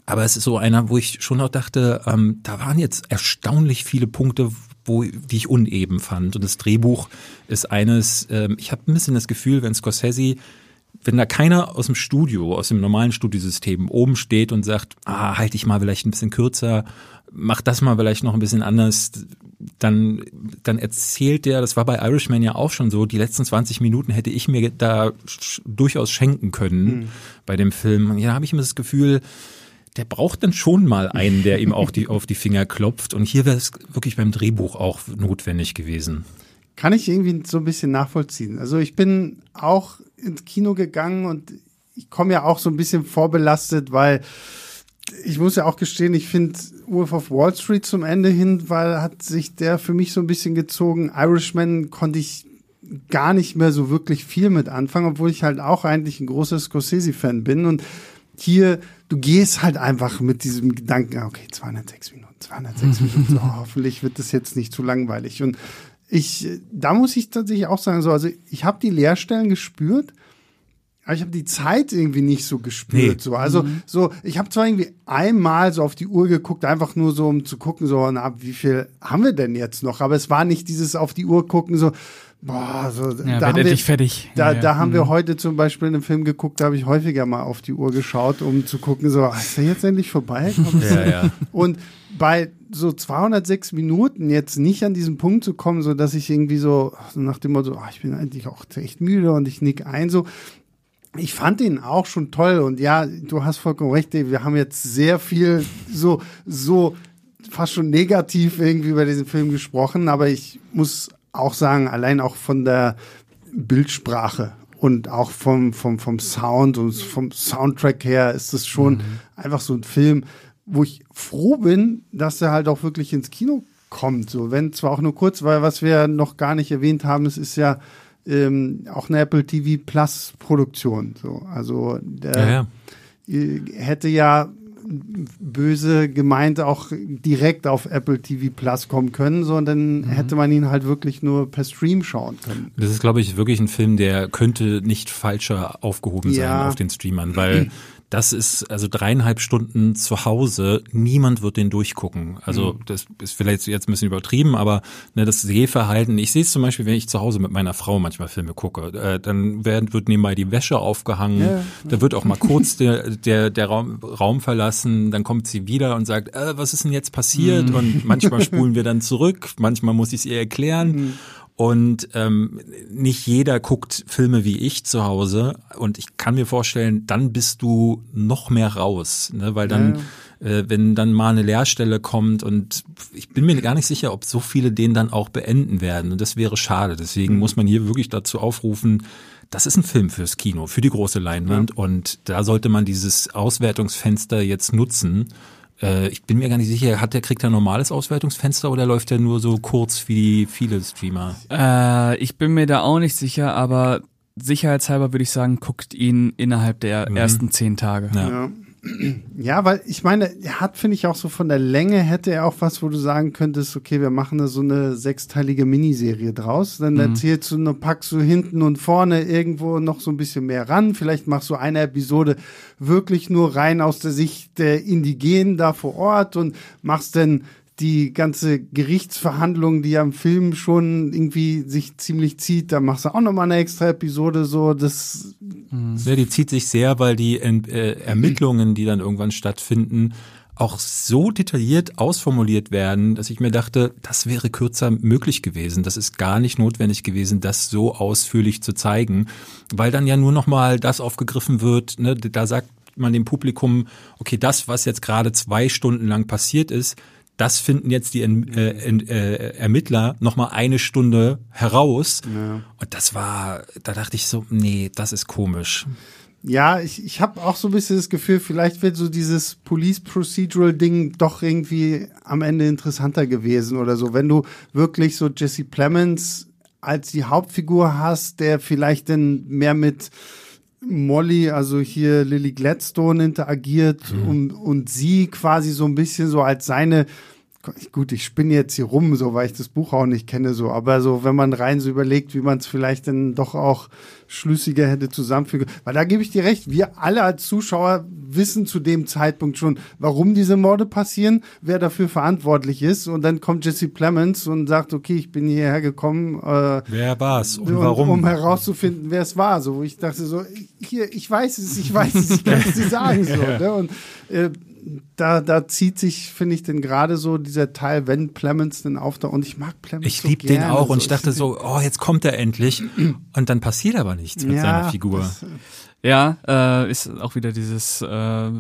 aber es ist so einer, wo ich schon auch dachte, ähm, da waren jetzt erstaunlich viele Punkte, wo, die ich uneben fand. Und das Drehbuch ist eines, ähm, ich habe ein bisschen das Gefühl, wenn Scorsese wenn da keiner aus dem Studio, aus dem normalen Studiosystem oben steht und sagt, ah, halte ich mal vielleicht ein bisschen kürzer, mach das mal vielleicht noch ein bisschen anders, dann, dann erzählt der, das war bei Irishman ja auch schon so, die letzten 20 Minuten hätte ich mir da durchaus schenken können mhm. bei dem Film. Ja, habe ich immer das Gefühl, der braucht dann schon mal einen, der ihm auch die, [LAUGHS] auf die Finger klopft. Und hier wäre es wirklich beim Drehbuch auch notwendig gewesen. Kann ich irgendwie so ein bisschen nachvollziehen. Also ich bin auch ins Kino gegangen und ich komme ja auch so ein bisschen vorbelastet, weil ich muss ja auch gestehen, ich finde Wolf of Wall Street zum Ende hin, weil hat sich der für mich so ein bisschen gezogen. Irishman konnte ich gar nicht mehr so wirklich viel mit anfangen, obwohl ich halt auch eigentlich ein großer Scorsese-Fan bin. Und hier, du gehst halt einfach mit diesem Gedanken, okay, 206 Minuten, 206 Minuten, so, [LAUGHS] hoffentlich wird das jetzt nicht zu langweilig. Und ich, da muss ich tatsächlich auch sagen, so, also ich habe die Leerstellen gespürt, aber ich habe die Zeit irgendwie nicht so gespürt. Nee. So. Also mhm. so, ich habe zwar irgendwie einmal so auf die Uhr geguckt, einfach nur so, um zu gucken, so, na, wie viel haben wir denn jetzt noch? Aber es war nicht dieses auf die Uhr gucken, so, boah, so, ja, da, haben wir, fertig. da, ja, da haben wir mhm. heute zum Beispiel einen Film geguckt, da habe ich häufiger mal auf die Uhr geschaut, um zu gucken, so, ist der jetzt endlich vorbei? ja, ja. Und bei so 206 Minuten jetzt nicht an diesen Punkt zu kommen, so dass ich irgendwie so, so nach dem Motto, oh, ich bin eigentlich auch echt müde und ich nick ein, so, ich fand ihn auch schon toll und ja, du hast vollkommen recht, wir haben jetzt sehr viel so, so fast schon negativ irgendwie über diesen Film gesprochen, aber ich muss auch sagen, allein auch von der Bildsprache und auch vom, vom, vom Sound und vom Soundtrack her ist es schon mhm. einfach so ein Film, wo ich froh bin, dass er halt auch wirklich ins Kino kommt. So, wenn zwar auch nur kurz, weil was wir noch gar nicht erwähnt haben, es ist ja ähm, auch eine Apple TV Plus Produktion. So, also der ja, ja. hätte ja böse gemeint auch direkt auf Apple TV Plus kommen können, sondern mhm. hätte man ihn halt wirklich nur per Stream schauen können. Das ist, glaube ich, wirklich ein Film, der könnte nicht falscher aufgehoben ja. sein auf den Streamern, weil [CLEARS THROAT] das ist also dreieinhalb Stunden zu Hause. Niemand wird den durchgucken. Also mhm. das ist vielleicht jetzt ein bisschen übertrieben, aber ne, das Sehverhalten. Ich sehe es zum Beispiel, wenn ich zu Hause mit meiner Frau manchmal Filme gucke. Äh, dann werden, wird nebenbei die Wäsche aufgehangen. Ja, ja. Da wird auch mal kurz der, der, der Raum, Raum verlassen. Dann kommt sie wieder und sagt, äh, was ist denn jetzt passiert? Mhm. Und manchmal [LAUGHS] spulen wir dann zurück. Manchmal muss ich es ihr erklären. Mhm. Und ähm, nicht jeder guckt Filme wie ich zu Hause. Und ich kann mir vorstellen, dann bist du noch mehr raus, ne? weil dann, ja. äh, wenn dann mal eine Leerstelle kommt und ich bin mir gar nicht sicher, ob so viele den dann auch beenden werden. Und das wäre schade. Deswegen mhm. muss man hier wirklich dazu aufrufen, das ist ein Film fürs Kino, für die große Leinwand. Ja. Und da sollte man dieses Auswertungsfenster jetzt nutzen äh, ich bin mir gar nicht sicher, hat der kriegt er ein normales Auswertungsfenster oder läuft der nur so kurz wie viele Streamer? Äh, ich bin mir da auch nicht sicher, aber sicherheitshalber würde ich sagen, guckt ihn innerhalb der mhm. ersten zehn Tage. Ja. ja. Ja, weil ich meine, er hat, finde ich, auch so von der Länge hätte er auch was, wo du sagen könntest, okay, wir machen da so eine sechsteilige Miniserie draus. Dann mhm. erzählst du, nur packst du hinten und vorne irgendwo noch so ein bisschen mehr ran. Vielleicht machst du eine Episode wirklich nur rein aus der Sicht der Indigenen da vor Ort und machst dann die ganze Gerichtsverhandlung, die am Film schon irgendwie sich ziemlich zieht, da machst du auch nochmal eine extra Episode so, das ja, die zieht sich sehr, weil die äh, Ermittlungen, die dann irgendwann stattfinden, auch so detailliert ausformuliert werden, dass ich mir dachte, das wäre kürzer möglich gewesen. Das ist gar nicht notwendig gewesen, das so ausführlich zu zeigen, weil dann ja nur noch mal das aufgegriffen wird. Ne? Da sagt man dem Publikum, okay, das, was jetzt gerade zwei Stunden lang passiert ist, das finden jetzt die äh, äh, Ermittler noch mal eine Stunde heraus. Ja. Und das war, da dachte ich so, nee, das ist komisch. Ja, ich, ich habe auch so ein bisschen das Gefühl, vielleicht wird so dieses Police Procedural Ding doch irgendwie am Ende interessanter gewesen oder so. Wenn du wirklich so Jesse Plemons als die Hauptfigur hast, der vielleicht dann mehr mit Molly, also hier Lily Gladstone interagiert mhm. und, und sie quasi so ein bisschen so als seine gut, ich spinne jetzt hier rum, so weil ich das Buch auch nicht kenne, so, aber so, wenn man rein so überlegt, wie man es vielleicht dann doch auch schlüssiger hätte zusammenfügen, weil da gebe ich dir recht, wir alle als Zuschauer wissen zu dem Zeitpunkt schon, warum diese Morde passieren, wer dafür verantwortlich ist. Und dann kommt Jesse Plemons und sagt, okay, ich bin hierher gekommen, äh, wer war's und, und warum, um herauszufinden, wer es war, so, wo ich dachte so, hier, ich weiß es, ich weiß es, ich kann es dir [LAUGHS] sagen, so, ne? und äh, da, da zieht sich, finde ich, denn gerade so dieser Teil, wenn Clemens denn auftaucht. Und ich mag Clemens Ich so liebe den auch so. und ich dachte so, oh, jetzt kommt er endlich. Und dann passiert aber nichts mit ja, seiner Figur. Das, äh, ja, äh, ist auch wieder dieses äh,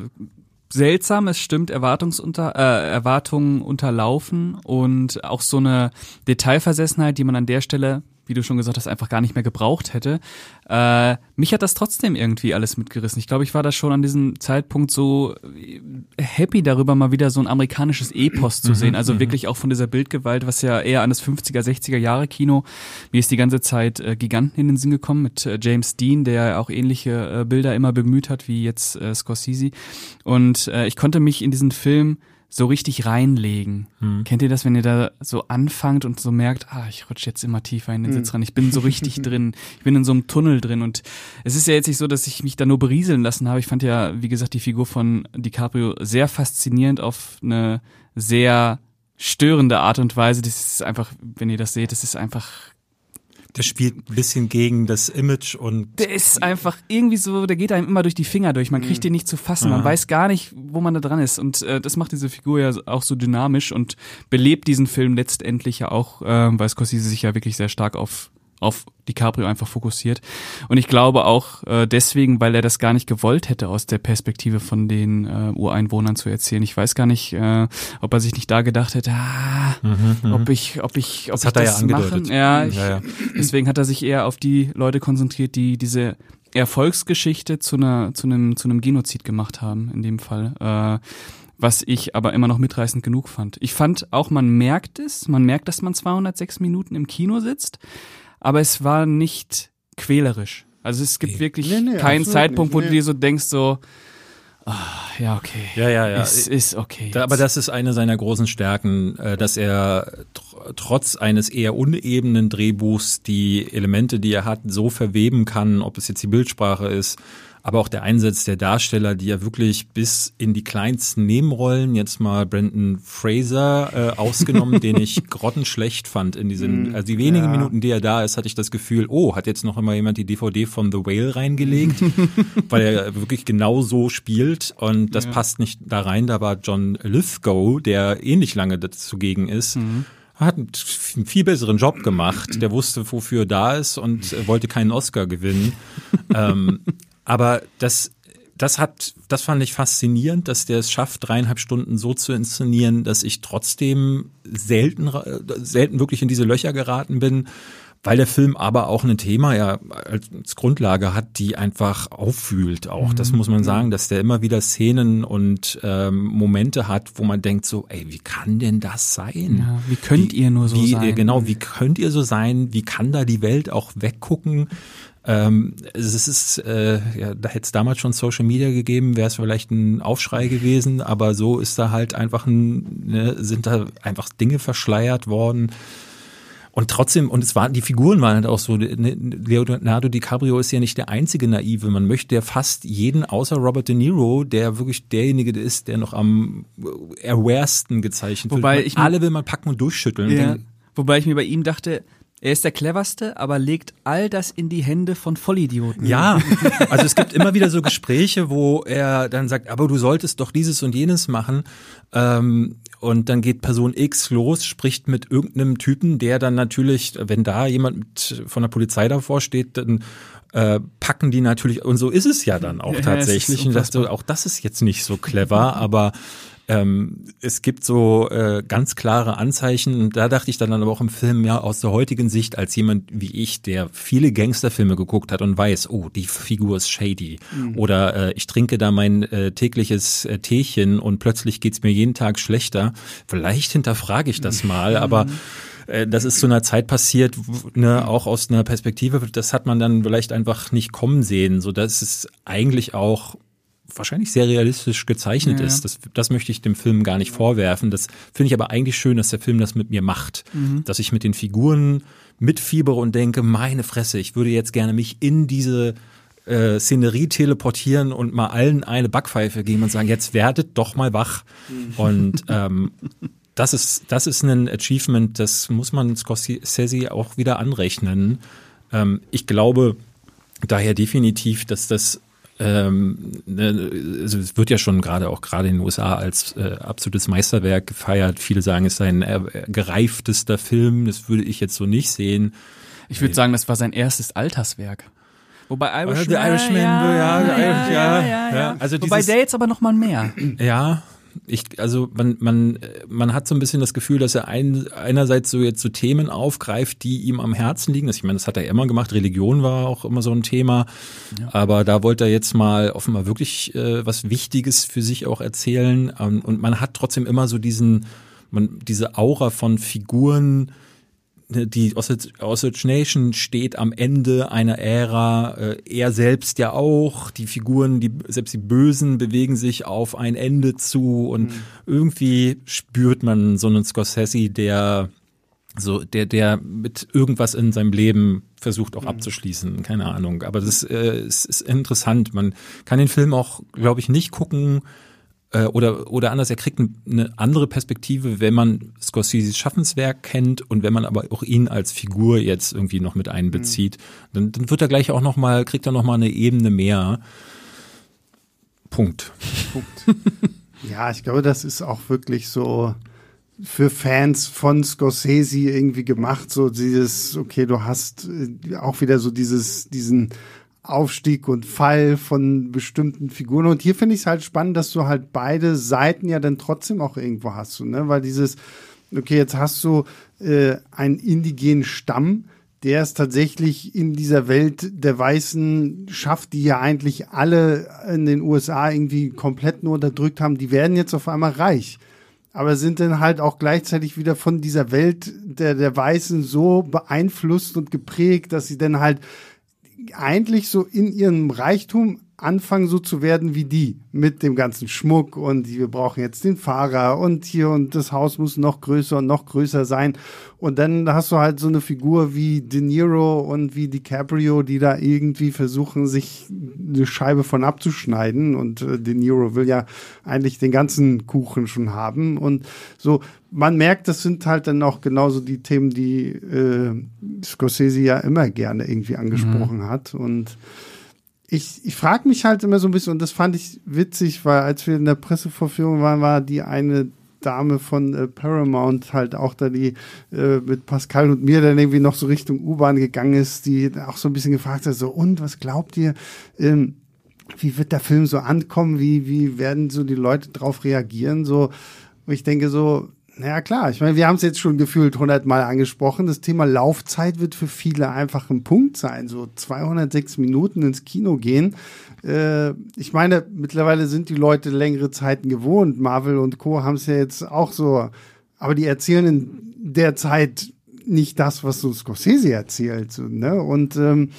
seltsam, es stimmt, Erwartungsunter, äh, Erwartungen unterlaufen und auch so eine Detailversessenheit, die man an der Stelle wie du schon gesagt hast, einfach gar nicht mehr gebraucht hätte. Äh, mich hat das trotzdem irgendwie alles mitgerissen. Ich glaube, ich war da schon an diesem Zeitpunkt so äh, happy darüber, mal wieder so ein amerikanisches Epos zu mhm, sehen. Also mhm. wirklich auch von dieser Bildgewalt, was ja eher an das 50er, 60er Jahre Kino. Mir ist die ganze Zeit äh, Giganten in den Sinn gekommen mit äh, James Dean, der auch ähnliche äh, Bilder immer bemüht hat wie jetzt äh, Scorsese. Und ich konnte mich in diesen Film so richtig reinlegen. Hm. Kennt ihr das, wenn ihr da so anfangt und so merkt, ah, ich rutsche jetzt immer tiefer in den hm. Sitz rein, ich bin so richtig [LAUGHS] drin, ich bin in so einem Tunnel drin und es ist ja jetzt nicht so, dass ich mich da nur berieseln lassen habe. Ich fand ja, wie gesagt, die Figur von DiCaprio sehr faszinierend auf eine sehr störende Art und Weise. Das ist einfach, wenn ihr das seht, das ist einfach der spielt ein bisschen gegen das Image und. Der ist einfach irgendwie so, der geht einem immer durch die Finger durch. Man kriegt mhm. den nicht zu fassen. Man weiß gar nicht, wo man da dran ist. Und äh, das macht diese Figur ja auch so dynamisch und belebt diesen Film letztendlich ja auch, äh, weil Scorsese sich ja wirklich sehr stark auf auf DiCaprio einfach fokussiert. Und ich glaube auch äh, deswegen, weil er das gar nicht gewollt hätte, aus der Perspektive von den äh, Ureinwohnern zu erzählen. Ich weiß gar nicht, äh, ob er sich nicht da gedacht hätte, ah, mhm, mhm. ob ich, ob ich, ob das ich hat das er ja machen. Ja, ich, ja, ja, deswegen hat er sich eher auf die Leute konzentriert, die diese Erfolgsgeschichte zu einer, zu einem, zu einem Genozid gemacht haben, in dem Fall. Äh, was ich aber immer noch mitreißend genug fand. Ich fand auch, man merkt es, man merkt, dass man 206 Minuten im Kino sitzt aber es war nicht quälerisch. Also es gibt nee. wirklich nee, nee, keinen Zeitpunkt, wo du dir so denkst, so, oh, ja, okay. Ja, ja, ja. Es ist okay. Da, aber das ist eine seiner großen Stärken, äh, dass er tr trotz eines eher unebenen Drehbuchs die Elemente, die er hat, so verweben kann, ob es jetzt die Bildsprache ist, aber auch der Einsatz der Darsteller, die ja wirklich bis in die kleinsten Nebenrollen, jetzt mal Brandon Fraser äh, ausgenommen, den ich [LAUGHS] grottenschlecht fand in diesen, mm, also die wenigen ja. Minuten, die er da ist, hatte ich das Gefühl, oh, hat jetzt noch immer jemand die DVD von The Whale reingelegt, [LAUGHS] weil er wirklich genau so spielt und das ja. passt nicht da rein. Da war John Lithgow, der ähnlich lange dazugegen ist. Mhm hat einen viel besseren Job gemacht. Der wusste, wofür er da ist und wollte keinen Oscar gewinnen. [LAUGHS] ähm, aber das, das hat, das fand ich faszinierend, dass der es schafft, dreieinhalb Stunden so zu inszenieren, dass ich trotzdem selten, selten wirklich in diese Löcher geraten bin, weil der Film aber auch ein Thema ja als Grundlage hat, die einfach auffühlt auch. Das muss man mhm. sagen, dass der immer wieder Szenen und ähm, Momente hat, wo man denkt so, ey, wie kann denn das sein? Ja, wie könnt wie, ihr nur so wie, sein? Genau, wie könnt ihr so sein? Wie kann da die Welt auch weggucken? Ähm, es ist, äh, ja, da hätte es damals schon Social Media gegeben, wäre es vielleicht ein Aufschrei gewesen, aber so ist da halt einfach ein, ne, sind da einfach Dinge verschleiert worden. Und trotzdem, und es waren, die Figuren waren halt auch so, ne, Leonardo DiCaprio ist ja nicht der einzige Naive. Man möchte ja fast jeden außer Robert De Niro, der wirklich derjenige ist, der noch am awaresten gezeichnet Wobei wird. Ich Alle will man packen und durchschütteln. Ja. Wobei ich mir bei ihm dachte, er ist der cleverste, aber legt all das in die Hände von Vollidioten. Ja, also es gibt immer wieder so Gespräche, wo er dann sagt, aber du solltest doch dieses und jenes machen. Ähm, und dann geht Person X los, spricht mit irgendeinem Typen, der dann natürlich, wenn da jemand mit, von der Polizei davor steht, dann äh, packen die natürlich, und so ist es ja dann auch ja, tatsächlich. Und dachte, auch das ist jetzt nicht so clever, aber ähm, es gibt so äh, ganz klare Anzeichen. Und da dachte ich dann aber auch im Film, ja, aus der heutigen Sicht, als jemand wie ich, der viele Gangsterfilme geguckt hat und weiß, oh, die Figur ist shady. Mhm. Oder äh, ich trinke da mein äh, tägliches äh, Teechen und plötzlich geht's mir jeden Tag schlechter. Vielleicht hinterfrage ich das mal, mhm. aber äh, das ist zu einer Zeit passiert, ne, auch aus einer Perspektive, das hat man dann vielleicht einfach nicht kommen sehen, so dass es eigentlich auch wahrscheinlich sehr realistisch gezeichnet ja. ist. Das, das möchte ich dem Film gar nicht vorwerfen. Das finde ich aber eigentlich schön, dass der Film das mit mir macht. Mhm. Dass ich mit den Figuren mitfiebere und denke, meine Fresse, ich würde jetzt gerne mich in diese äh, Szenerie teleportieren und mal allen eine Backpfeife geben und sagen, jetzt werdet doch mal wach. Mhm. Und [LAUGHS] ähm, das ist, das ist ein Achievement, das muss man Scorsese auch wieder anrechnen. Ähm, ich glaube daher definitiv, dass das ähm, ne, also es wird ja schon gerade auch gerade in den USA als äh, absolutes Meisterwerk gefeiert. Viele sagen, es sei ein gereiftester Film. Das würde ich jetzt so nicht sehen. Ich würde sagen, das war sein erstes Alterswerk. Wobei Irishman, The Irishman ja, ja, ja, ja, ja, ja, ja. Also Wobei der jetzt aber noch mal mehr. Ja, ich, also man, man, man hat so ein bisschen das Gefühl, dass er ein, einerseits so jetzt so Themen aufgreift, die ihm am Herzen liegen. Ich meine, das hat er immer gemacht. Religion war auch immer so ein Thema. Ja. Aber da wollte er jetzt mal offenbar wirklich äh, was Wichtiges für sich auch erzählen. Ähm, und man hat trotzdem immer so diesen, man, diese Aura von Figuren, die Osage Nation steht am Ende einer Ära, äh, er selbst ja auch, die Figuren, die selbst die Bösen bewegen sich auf ein Ende zu und mhm. irgendwie spürt man so einen Scorsese, der so der der mit irgendwas in seinem Leben versucht auch mhm. abzuschließen, keine Ahnung, aber das äh, ist, ist interessant. Man kann den Film auch, glaube ich, nicht gucken oder, oder anders, er kriegt eine andere Perspektive, wenn man Scorseses Schaffenswerk kennt und wenn man aber auch ihn als Figur jetzt irgendwie noch mit einbezieht, mhm. dann, dann wird er gleich auch noch mal, kriegt er noch mal eine Ebene mehr. Punkt. Punkt. [LAUGHS] ja, ich glaube, das ist auch wirklich so für Fans von Scorsese irgendwie gemacht, so dieses, okay, du hast äh, auch wieder so dieses, diesen Aufstieg und Fall von bestimmten Figuren. Und hier finde ich es halt spannend, dass du halt beide Seiten ja dann trotzdem auch irgendwo hast. Ne? Weil dieses, okay, jetzt hast du äh, einen indigenen Stamm, der es tatsächlich in dieser Welt der Weißen schafft, die ja eigentlich alle in den USA irgendwie komplett nur unterdrückt haben, die werden jetzt auf einmal reich. Aber sind dann halt auch gleichzeitig wieder von dieser Welt der, der Weißen so beeinflusst und geprägt, dass sie dann halt eigentlich so in ihrem Reichtum anfangen so zu werden wie die mit dem ganzen Schmuck und wir brauchen jetzt den Fahrer und hier und das Haus muss noch größer und noch größer sein und dann hast du halt so eine Figur wie De Niro und wie DiCaprio, die da irgendwie versuchen sich eine Scheibe von abzuschneiden und äh, De Niro will ja eigentlich den ganzen Kuchen schon haben und so man merkt, das sind halt dann auch genauso die Themen, die äh, Scorsese ja immer gerne irgendwie angesprochen mhm. hat. Und ich, ich frage mich halt immer so ein bisschen, und das fand ich witzig, weil als wir in der Pressevorführung waren, war die eine Dame von äh, Paramount halt auch da, die äh, mit Pascal und mir dann irgendwie noch so Richtung U-Bahn gegangen ist, die auch so ein bisschen gefragt hat, so, und was glaubt ihr? Ähm, wie wird der Film so ankommen? Wie, wie werden so die Leute drauf reagieren? So, ich denke so, ja klar, ich meine, wir haben es jetzt schon gefühlt hundertmal angesprochen. Das Thema Laufzeit wird für viele einfach ein Punkt sein. So 206 Minuten ins Kino gehen. Äh, ich meine, mittlerweile sind die Leute längere Zeiten gewohnt. Marvel und Co. haben es ja jetzt auch so. Aber die erzählen in der Zeit nicht das, was so Scorsese erzählt. Ne? Und ähm,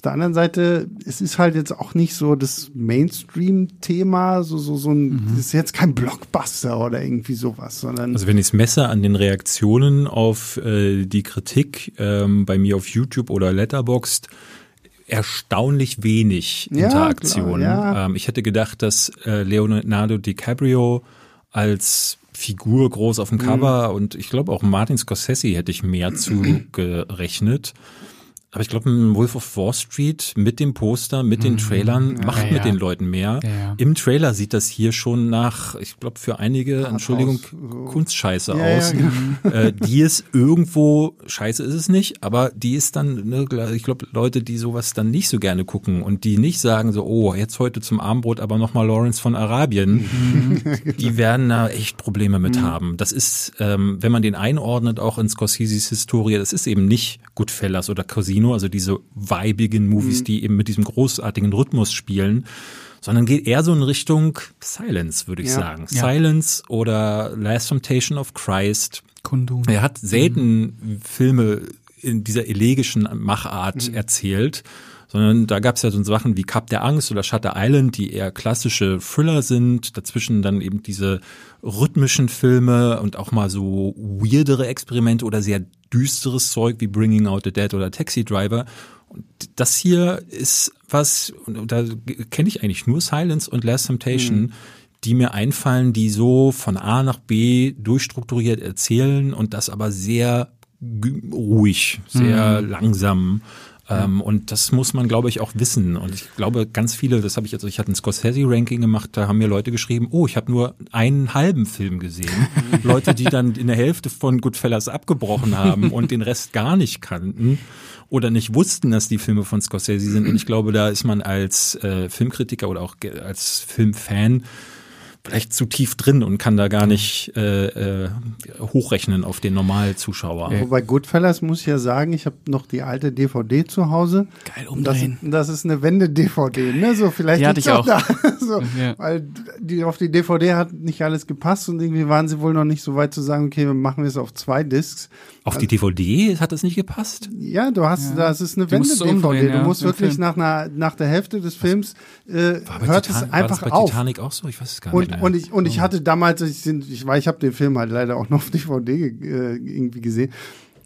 auf der anderen Seite, es ist halt jetzt auch nicht so das Mainstream-Thema, so, so, so ein, mhm. ist jetzt kein Blockbuster oder irgendwie sowas, sondern. Also wenn ich es messe an den Reaktionen auf äh, die Kritik ähm, bei mir auf YouTube oder Letterboxd, erstaunlich wenig ja, Interaktion. Klar, ja. ähm, ich hätte gedacht, dass äh, Leonardo DiCaprio als Figur groß auf dem mhm. Cover mhm. und ich glaube auch Martin Scorsese hätte ich mehr [CLEARS THROAT] zugerechnet. Aber ich glaube, Wolf of Wall Street mit dem Poster, mit den mhm. Trailern ja, macht ja, mit den Leuten mehr. Ja, Im Trailer sieht das hier schon nach, ich glaube, für einige, Art Entschuldigung, aus, so. Kunstscheiße aus. Genau. [LAUGHS] Äh, die ist irgendwo, scheiße ist es nicht, aber die ist dann, ne, ich glaube, Leute, die sowas dann nicht so gerne gucken und die nicht sagen so, oh, jetzt heute zum Abendbrot aber nochmal Lawrence von Arabien, mhm. [LAUGHS] die werden da echt Probleme mit mhm. haben. Das ist, ähm, wenn man den einordnet, auch in Scorseses Historie, das ist eben nicht Goodfellas oder Cousine Kino, also diese weibigen Movies, mhm. die eben mit diesem großartigen Rhythmus spielen, sondern geht eher so in Richtung Silence, würde ich ja. sagen. Ja. Silence oder Last Temptation of Christ. Kundun. Er hat selten mhm. Filme in dieser elegischen Machart mhm. erzählt sondern da gab es ja so Sachen wie Cup der Angst oder Shutter Island, die eher klassische Thriller sind, dazwischen dann eben diese rhythmischen Filme und auch mal so weirdere Experimente oder sehr düsteres Zeug wie Bringing Out the Dead oder Taxi Driver. Und das hier ist was, da kenne ich eigentlich nur Silence und Last Temptation, mhm. die mir einfallen, die so von A nach B durchstrukturiert erzählen und das aber sehr ruhig, sehr mhm. langsam. Ähm, und das muss man, glaube ich, auch wissen. Und ich glaube, ganz viele, das habe ich, also ich hatte ein Scorsese-Ranking gemacht, da haben mir Leute geschrieben, oh, ich habe nur einen halben Film gesehen. [LAUGHS] Leute, die dann in der Hälfte von Goodfellas abgebrochen haben und den Rest gar nicht kannten oder nicht wussten, dass die Filme von Scorsese sind. Und ich glaube, da ist man als äh, Filmkritiker oder auch als Filmfan vielleicht zu tief drin und kann da gar nicht äh, äh, hochrechnen auf den Normalzuschauer. Ja. Wobei Goodfellas muss ich ja sagen, ich habe noch die alte DVD zu Hause. Geil umdrehen. Das, das ist eine Wende-DVD, ne? So vielleicht die hatte ich auch. Da, [LAUGHS] so, ja. Weil die auf die DVD hat nicht alles gepasst und irgendwie waren sie wohl noch nicht so weit zu sagen, okay, wir machen es auf zwei Discs. Auf die DVD hat das nicht gepasst? Ja, du hast, ja. das ist eine Wende-DVD. Du musst wirklich nach, einer, nach der Hälfte des Films äh, hört Titan es einfach war das bei auf. Titanic auch so? Ich weiß es gar und, nicht. Mehr. Und ich, und ich oh. hatte damals, ich, ich, weil ich habe den Film halt leider auch noch auf DVD äh, irgendwie gesehen.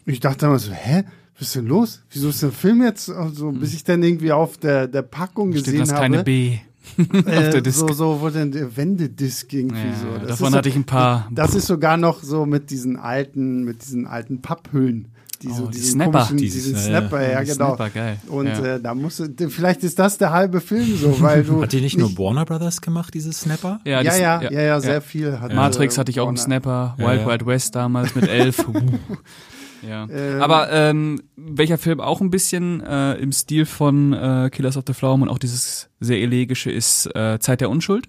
Ich dachte damals so, hä? Was ist denn los? Wieso ist der Film jetzt so, bis ich dann irgendwie auf der, der Packung Steht gesehen das habe. keine B. äh, so, so, wo denn der Wendedisk irgendwie ja, so. Das davon hatte ich ein paar. Das ist sogar noch so mit diesen alten, mit diesen alten Papphüllen. Die, oh, die Snapper. diesen Snapper, ja, ja, genau. Snapper, geil. Und ja. äh, da musste, vielleicht ist das der halbe Film so, weil du. [LAUGHS] Hat die nicht, nicht nur Warner Brothers gemacht, diese Snapper? Ja, ja, ja, ja, ja, sehr viel. Hat Matrix äh, hatte ich auch einen Snapper, Wild Wild West damals mit elf. [LAUGHS] Ja. Ähm, Aber ähm, welcher Film auch ein bisschen äh, im Stil von äh, Killers of the Flower und auch dieses sehr elegische ist äh, Zeit der Unschuld.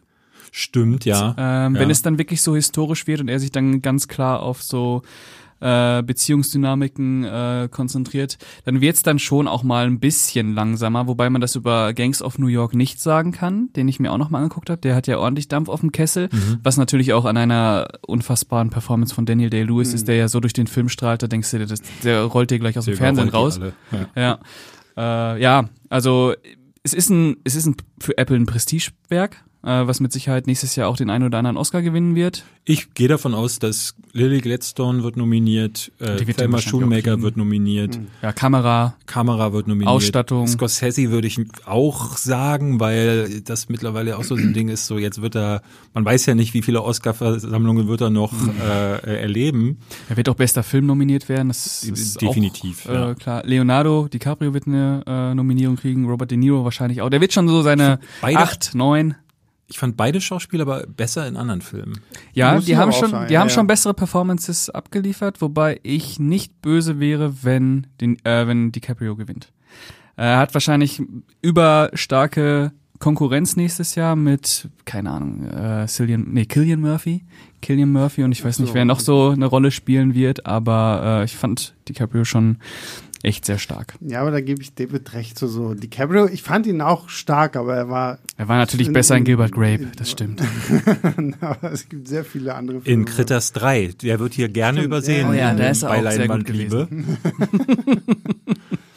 Stimmt, ja. Ähm, ja. Wenn es dann wirklich so historisch wird und er sich dann ganz klar auf so äh, Beziehungsdynamiken äh, konzentriert, dann wird's dann schon auch mal ein bisschen langsamer, wobei man das über Gangs of New York nicht sagen kann, den ich mir auch noch mal angeguckt habe. Der hat ja ordentlich Dampf auf dem Kessel, mhm. was natürlich auch an einer unfassbaren Performance von Daniel Day-Lewis mhm. ist, der ja so durch den Film strahlt, da denkst du dir, das, der rollt dir gleich aus dem Fernsehen raus. Ja, ja. Äh, ja, also es ist ein, es ist ein für Apple ein Prestigewerk, was mit Sicherheit nächstes Jahr auch den einen oder anderen Oscar gewinnen wird. Ich gehe davon aus, dass Lily Gladstone wird nominiert, äh, Thelma Schoonmaker wird nominiert. Mhm. Ja, Kamera. Kamera wird nominiert. Ausstattung. Scorsese würde ich auch sagen, weil das mittlerweile auch so ein [CLEARS THROAT] Ding ist, so jetzt wird er, man weiß ja nicht, wie viele Oscar-Versammlungen wird er noch mhm. äh, erleben. Er wird auch bester Film nominiert werden, das ist definitiv. Auch, äh, klar. Leonardo DiCaprio wird eine äh, Nominierung kriegen, Robert De Niro wahrscheinlich auch. Der wird schon so seine Beide, acht, neun ich fand beide Schauspieler aber besser in anderen Filmen. Ja, Muss die haben schon, sein, die ja, haben schon bessere Performances abgeliefert, wobei ich nicht böse wäre, wenn den, äh, wenn DiCaprio gewinnt. Er hat wahrscheinlich überstarke Konkurrenz nächstes Jahr mit, keine Ahnung, äh, Cillian, nee, Killian Murphy. Killian Murphy und ich weiß so, nicht, wer noch so eine Rolle spielen wird, aber äh, ich fand DiCaprio schon echt sehr stark. Ja, aber da gebe ich David recht. So, so DiCaprio, ich fand ihn auch stark, aber er war. Er war natürlich in, besser in Gilbert Grape, das stimmt. [LAUGHS] aber es gibt sehr viele andere Filme. In Critters 3, der wird hier gerne stimmt, übersehen. Oh ja, der ist auch sehr gut gewesen.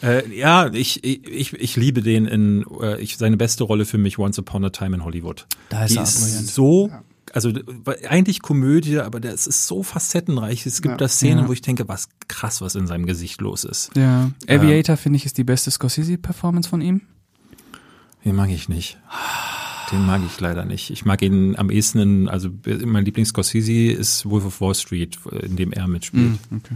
[LAUGHS] äh, ja, ich, ich, ich liebe den in, äh, ich, seine beste Rolle für mich Once Upon a Time in Hollywood. Da ist Die er ist so ja also eigentlich Komödie, aber das ist so facettenreich. Es gibt ja. da Szenen, ja. wo ich denke, was krass, was in seinem Gesicht los ist. Ja. Aviator ähm, finde ich ist die beste Scorsese-Performance von ihm. Den mag ich nicht. Den mag ich leider nicht. Ich mag ihn am ehesten, in, also mein Lieblings-Scorsese ist Wolf of Wall Street, in dem er mitspielt. Mm, okay.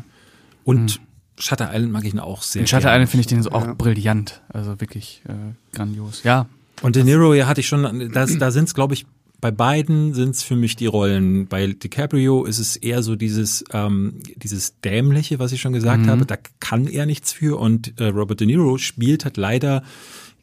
Und mm. Shutter Island mag ich ihn auch sehr. In Shutter Island finde ich den so auch ja. brillant. Also wirklich äh, grandios. Ja. Und De Niro, ja, hatte ich schon, das, da sind es, glaube ich, bei beiden sind es für mich die Rollen. Bei DiCaprio ist es eher so dieses, ähm, dieses Dämliche, was ich schon gesagt mhm. habe. Da kann er nichts für. Und äh, Robert De Niro spielt halt leider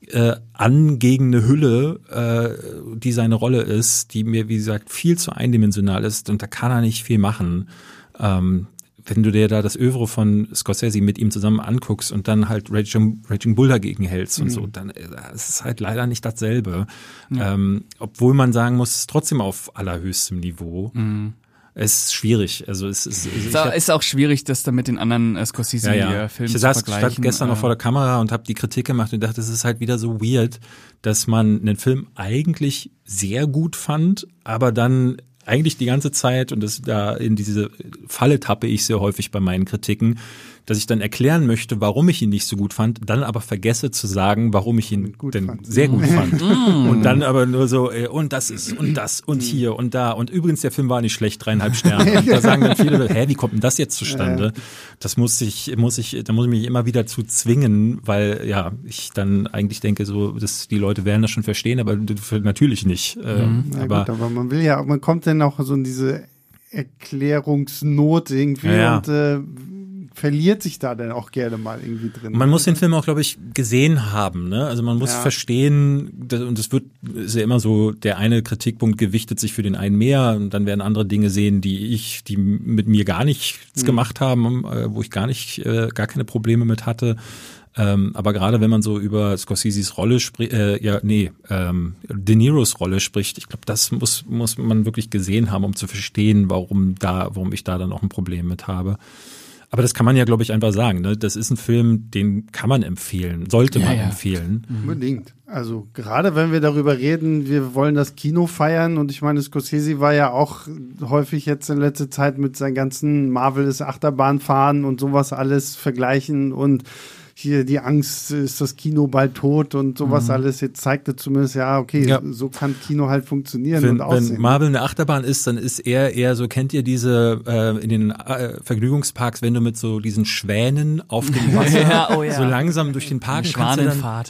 äh, an gegen eine Hülle, äh, die seine Rolle ist, die mir, wie gesagt, viel zu eindimensional ist. Und da kann er nicht viel machen. Ähm, wenn du dir da das Övre von Scorsese mit ihm zusammen anguckst und dann halt Raging, Raging Bull dagegen hältst mhm. und so, dann äh, ist es halt leider nicht dasselbe. Ja. Ähm, obwohl man sagen muss, es ist trotzdem auf allerhöchstem Niveau. Mhm. Es ist schwierig. Also es ist, es ist, hab, ist auch schwierig, das dann mit den anderen äh, Scorsese ja, ja. Filmen ich saß, stand gestern noch vor der Kamera und habe die Kritik gemacht und dachte, es ist halt wieder so weird, dass man einen Film eigentlich sehr gut fand, aber dann eigentlich die ganze Zeit, und das da in diese Falle tappe ich sehr häufig bei meinen Kritiken, dass ich dann erklären möchte, warum ich ihn nicht so gut fand, dann aber vergesse zu sagen, warum ich ihn gut denn fand. sehr gut fand. [LAUGHS] Mm. und dann aber nur so, äh, und das ist, und das, und mm. hier, und da. Und übrigens, der Film war nicht schlecht, dreieinhalb Sterne. [LAUGHS] Und da sagen dann viele, hä, wie kommt denn das jetzt zustande? Das muss ich, muss ich, da muss ich mich immer wieder zu zwingen, weil ja, ich dann eigentlich denke, so, dass die Leute werden das schon verstehen, aber natürlich nicht. Mhm. aber, gut, aber man will ja, man kommt dann auch so in diese Erklärungsnot irgendwie ja. und äh, verliert sich da dann auch gerne mal irgendwie drin. Man muss den Film auch, glaube ich, gesehen haben. Ne? Also man muss ja. verstehen, und es wird ist ja immer so, der eine Kritikpunkt gewichtet sich für den einen mehr, und dann werden andere Dinge sehen, die ich, die mit mir gar nichts mhm. gemacht haben, äh, wo ich gar nicht, äh, gar keine Probleme mit hatte. Ähm, aber gerade wenn man so über Scorseses Rolle spricht, äh, ja, nee, ähm, De Niros Rolle spricht, ich glaube, das muss, muss man wirklich gesehen haben, um zu verstehen, warum da, warum ich da dann auch ein Problem mit habe. Aber das kann man ja, glaube ich, einfach sagen. Ne? Das ist ein Film, den kann man empfehlen, sollte ja, man ja. empfehlen. Mhm. Unbedingt. Also gerade wenn wir darüber reden, wir wollen das Kino feiern und ich meine, Scorsese war ja auch häufig jetzt in letzter Zeit mit seinen ganzen Marvel ist Achterbahnfahren und sowas alles vergleichen und hier die Angst, ist das Kino bald tot und sowas mhm. alles. Jetzt zeigte zumindest, ja, okay, ja. so kann Kino halt funktionieren wenn, und aussehen. Wenn Marvel eine Achterbahn ist, dann ist er eher so, kennt ihr diese äh, in den äh, Vergnügungsparks, wenn du mit so diesen Schwänen auf dem [LAUGHS] Wasser ja, oh ja. so langsam durch den Park kannst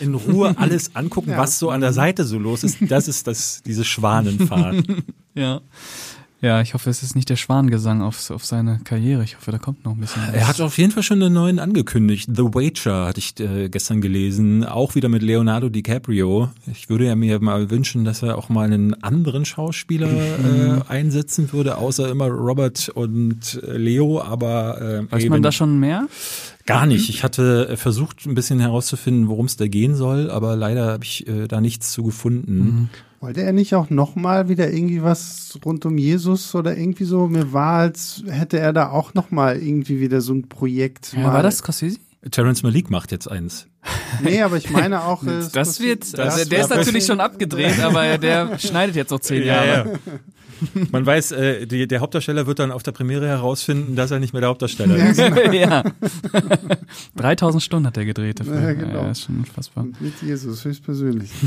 du in Ruhe [LAUGHS] alles angucken, was so an der Seite so los ist. Das ist das, diese Schwanenfahrt. [LAUGHS] ja. Ja, ich hoffe, es ist nicht der Schwangesang auf, auf seine Karriere. Ich hoffe, da kommt noch ein bisschen. Was. Er hat auf jeden Fall schon einen neuen angekündigt. The Wager hatte ich äh, gestern gelesen. Auch wieder mit Leonardo DiCaprio. Ich würde ja mir mal wünschen, dass er auch mal einen anderen Schauspieler äh, einsetzen würde, außer immer Robert und äh, Leo. Aber äh, weiß man da schon mehr? Gar nicht. Ich hatte äh, versucht, ein bisschen herauszufinden, worum es da gehen soll, aber leider habe ich äh, da nichts zu gefunden. Mhm. Wollte er nicht auch nochmal wieder irgendwie was rund um Jesus oder irgendwie so? Mir war, als hätte er da auch nochmal irgendwie wieder so ein Projekt. Ja, war das Scorsese? Terence Malik macht jetzt eins. Nee, aber ich meine auch. Äh, das wird, das also der ist natürlich schon abgedreht, [LAUGHS] aber der schneidet jetzt noch zehn Jahre. Ja, ja. Man weiß, äh, die, der Hauptdarsteller wird dann auf der Premiere herausfinden, dass er nicht mehr der Hauptdarsteller ist. [LAUGHS] ja. 3000 Stunden hat er gedreht dafür. Ja, genau. Ja, ist schon unfassbar. mit Jesus, höchstpersönlich. [LAUGHS]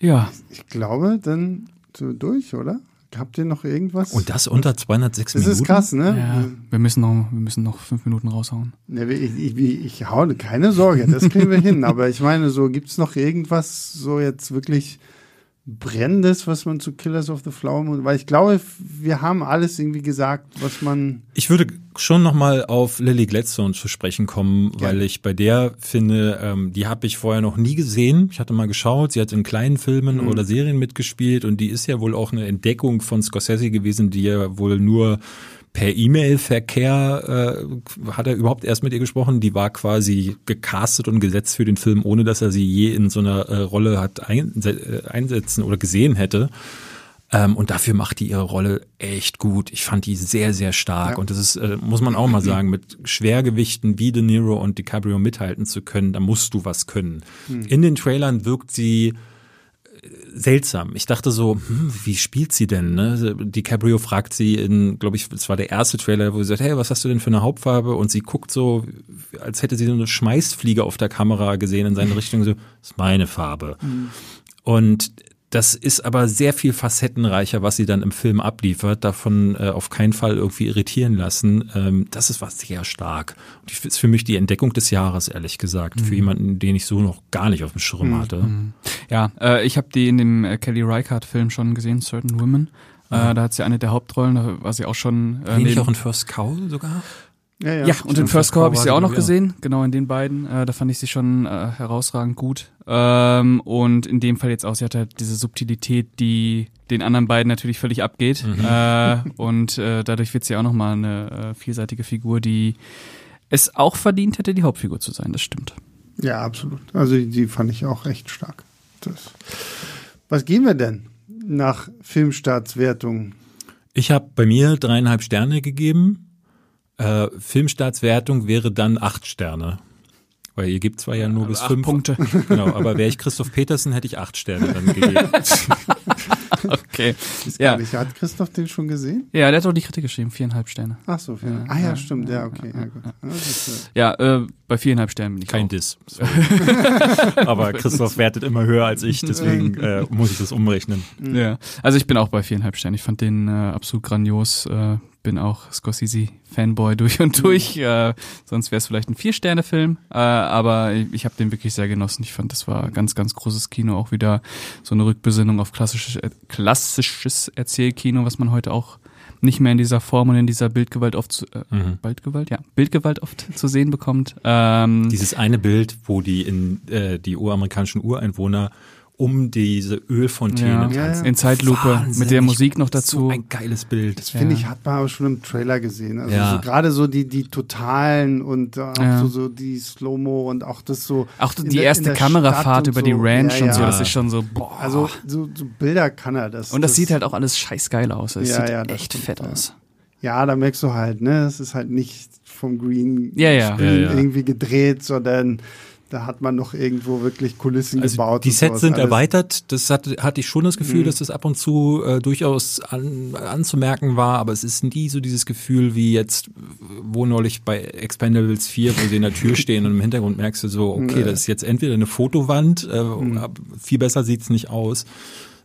Ja. Ich glaube, dann wir durch, oder? Habt ihr noch irgendwas? Und das unter 206 Minuten? Das ist krass, ne? Ja, wir müssen noch, wir müssen noch fünf Minuten raushauen. Ne, ich, ich, ich hau, keine Sorge, das kriegen wir hin. [LAUGHS] Aber ich meine, so gibt's noch irgendwas, so jetzt wirklich Brennendes, was man zu Killers of the Flower Moon, weil ich glaube, wir haben alles irgendwie gesagt, was man. Ich würde schon nochmal auf Lily Gladstone zu sprechen kommen, ja. weil ich bei der finde, ähm, die habe ich vorher noch nie gesehen. Ich hatte mal geschaut, sie hat in kleinen Filmen mhm. oder Serien mitgespielt und die ist ja wohl auch eine Entdeckung von Scorsese gewesen, die ja wohl nur per E-Mail-Verkehr äh, hat er überhaupt erst mit ihr gesprochen. Die war quasi gecastet und gesetzt für den Film, ohne dass er sie je in so einer äh, Rolle hat äh, einsetzen oder gesehen hätte. Ähm, und dafür macht die ihre Rolle echt gut. Ich fand die sehr, sehr stark. Ja. Und das ist, äh, muss man auch mal sagen, mit Schwergewichten wie De Niro und DiCaprio mithalten zu können, da musst du was können. Mhm. In den Trailern wirkt sie seltsam. Ich dachte so, hm, wie spielt sie denn? Ne? DiCaprio fragt sie in, glaube ich, es war der erste Trailer, wo sie sagt, hey, was hast du denn für eine Hauptfarbe? Und sie guckt so, als hätte sie so eine Schmeißfliege auf der Kamera gesehen in seine Richtung, so, das ist meine Farbe. Mhm. Und das ist aber sehr viel facettenreicher, was sie dann im Film abliefert. Davon äh, auf keinen Fall irgendwie irritieren lassen. Ähm, das ist was sehr stark. Und das ist für mich die Entdeckung des Jahres, ehrlich gesagt. Mhm. Für jemanden, den ich so noch gar nicht auf dem Schirm mhm. hatte. Mhm. Ja, äh, ich habe die in dem äh, Kelly Reichardt-Film schon gesehen, Certain Women. Äh, da hat sie eine der Hauptrollen, da war sie auch schon. Äh, Wenig auch in First Cow sogar? Ja, ja, ja und in First Core habe ich sie auch noch gesehen, genau in den beiden. Äh, da fand ich sie schon äh, herausragend gut. Ähm, und in dem Fall jetzt auch, sie hat halt diese Subtilität, die den anderen beiden natürlich völlig abgeht. Mhm. Äh, und äh, dadurch wird sie auch nochmal eine äh, vielseitige Figur, die es auch verdient hätte, die Hauptfigur zu sein, das stimmt. Ja, absolut. Also die fand ich auch echt stark. Das. Was gehen wir denn nach Filmstartswertung? Ich habe bei mir dreieinhalb Sterne gegeben. Äh, Filmstartswertung wäre dann acht Sterne. Weil ihr gibt zwar ja nur bis fünf Punkte. [LAUGHS] Genau, aber wäre ich Christoph Petersen, hätte ich acht Sterne dann gegeben. [LAUGHS] okay. ja. Nicht, hat Christoph den schon gesehen? Ja, der hat auch die Kritik geschrieben, viereinhalb Sterne. Ach so, vier. Ja, ah ja, stimmt, ja, okay. Ja, gut. ja äh, bei viereinhalb Sternen bin ich Kein auch. Diss. [LAUGHS] aber Christoph wertet immer höher als ich, deswegen [LAUGHS] äh, muss ich das umrechnen. Ja, also ich bin auch bei viereinhalb Sternen. Ich fand den äh, absolut grandios. Äh, bin auch Scorsese-Fanboy durch und durch. Mhm. Äh, sonst wäre es vielleicht ein Vier-Sterne-Film. Äh, aber ich, ich habe den wirklich sehr genossen. Ich fand, das war ganz, ganz großes Kino. Auch wieder so eine Rückbesinnung auf klassisches, äh, klassisches Erzählkino, was man heute auch nicht mehr in dieser Form und in dieser Bildgewalt oft zu, äh, mhm. Bildgewalt, ja, Bildgewalt oft zu sehen bekommt. Ähm, Dieses eine Bild, wo die in äh, die uramerikanischen Ureinwohner um diese Ölfontäne ja. tanzen. In Zeitlupe Wahnsinnig. mit der Musik noch dazu. So ein geiles Bild. Das finde ja. ich, hat man aber schon im Trailer gesehen. Also ja. so, gerade so die, die Totalen und auch ja. so, so die Slow-Mo und auch das so. Auch die der, erste Kamerafahrt über so. die Ranch und so, das ist schon so, boah. Also so, so Bilder kann er das. Und das, das sieht halt auch alles scheißgeil aus. Das sieht echt fett aus. Ja, da merkst du halt, ne, es ist halt nicht vom Green ja, ja. Screen irgendwie gedreht, sondern da hat man noch irgendwo wirklich Kulissen also gebaut. Die Sets sind alles. erweitert. Das hatte, hatte ich schon das Gefühl, mhm. dass das ab und zu äh, durchaus an, anzumerken war, aber es ist nie so dieses Gefühl wie jetzt, wo neulich bei Expendables 4, wo sie in der Tür [LAUGHS] stehen und im Hintergrund merkst du so, okay, das ist jetzt entweder eine Fotowand, äh, mhm. viel besser sieht's nicht aus,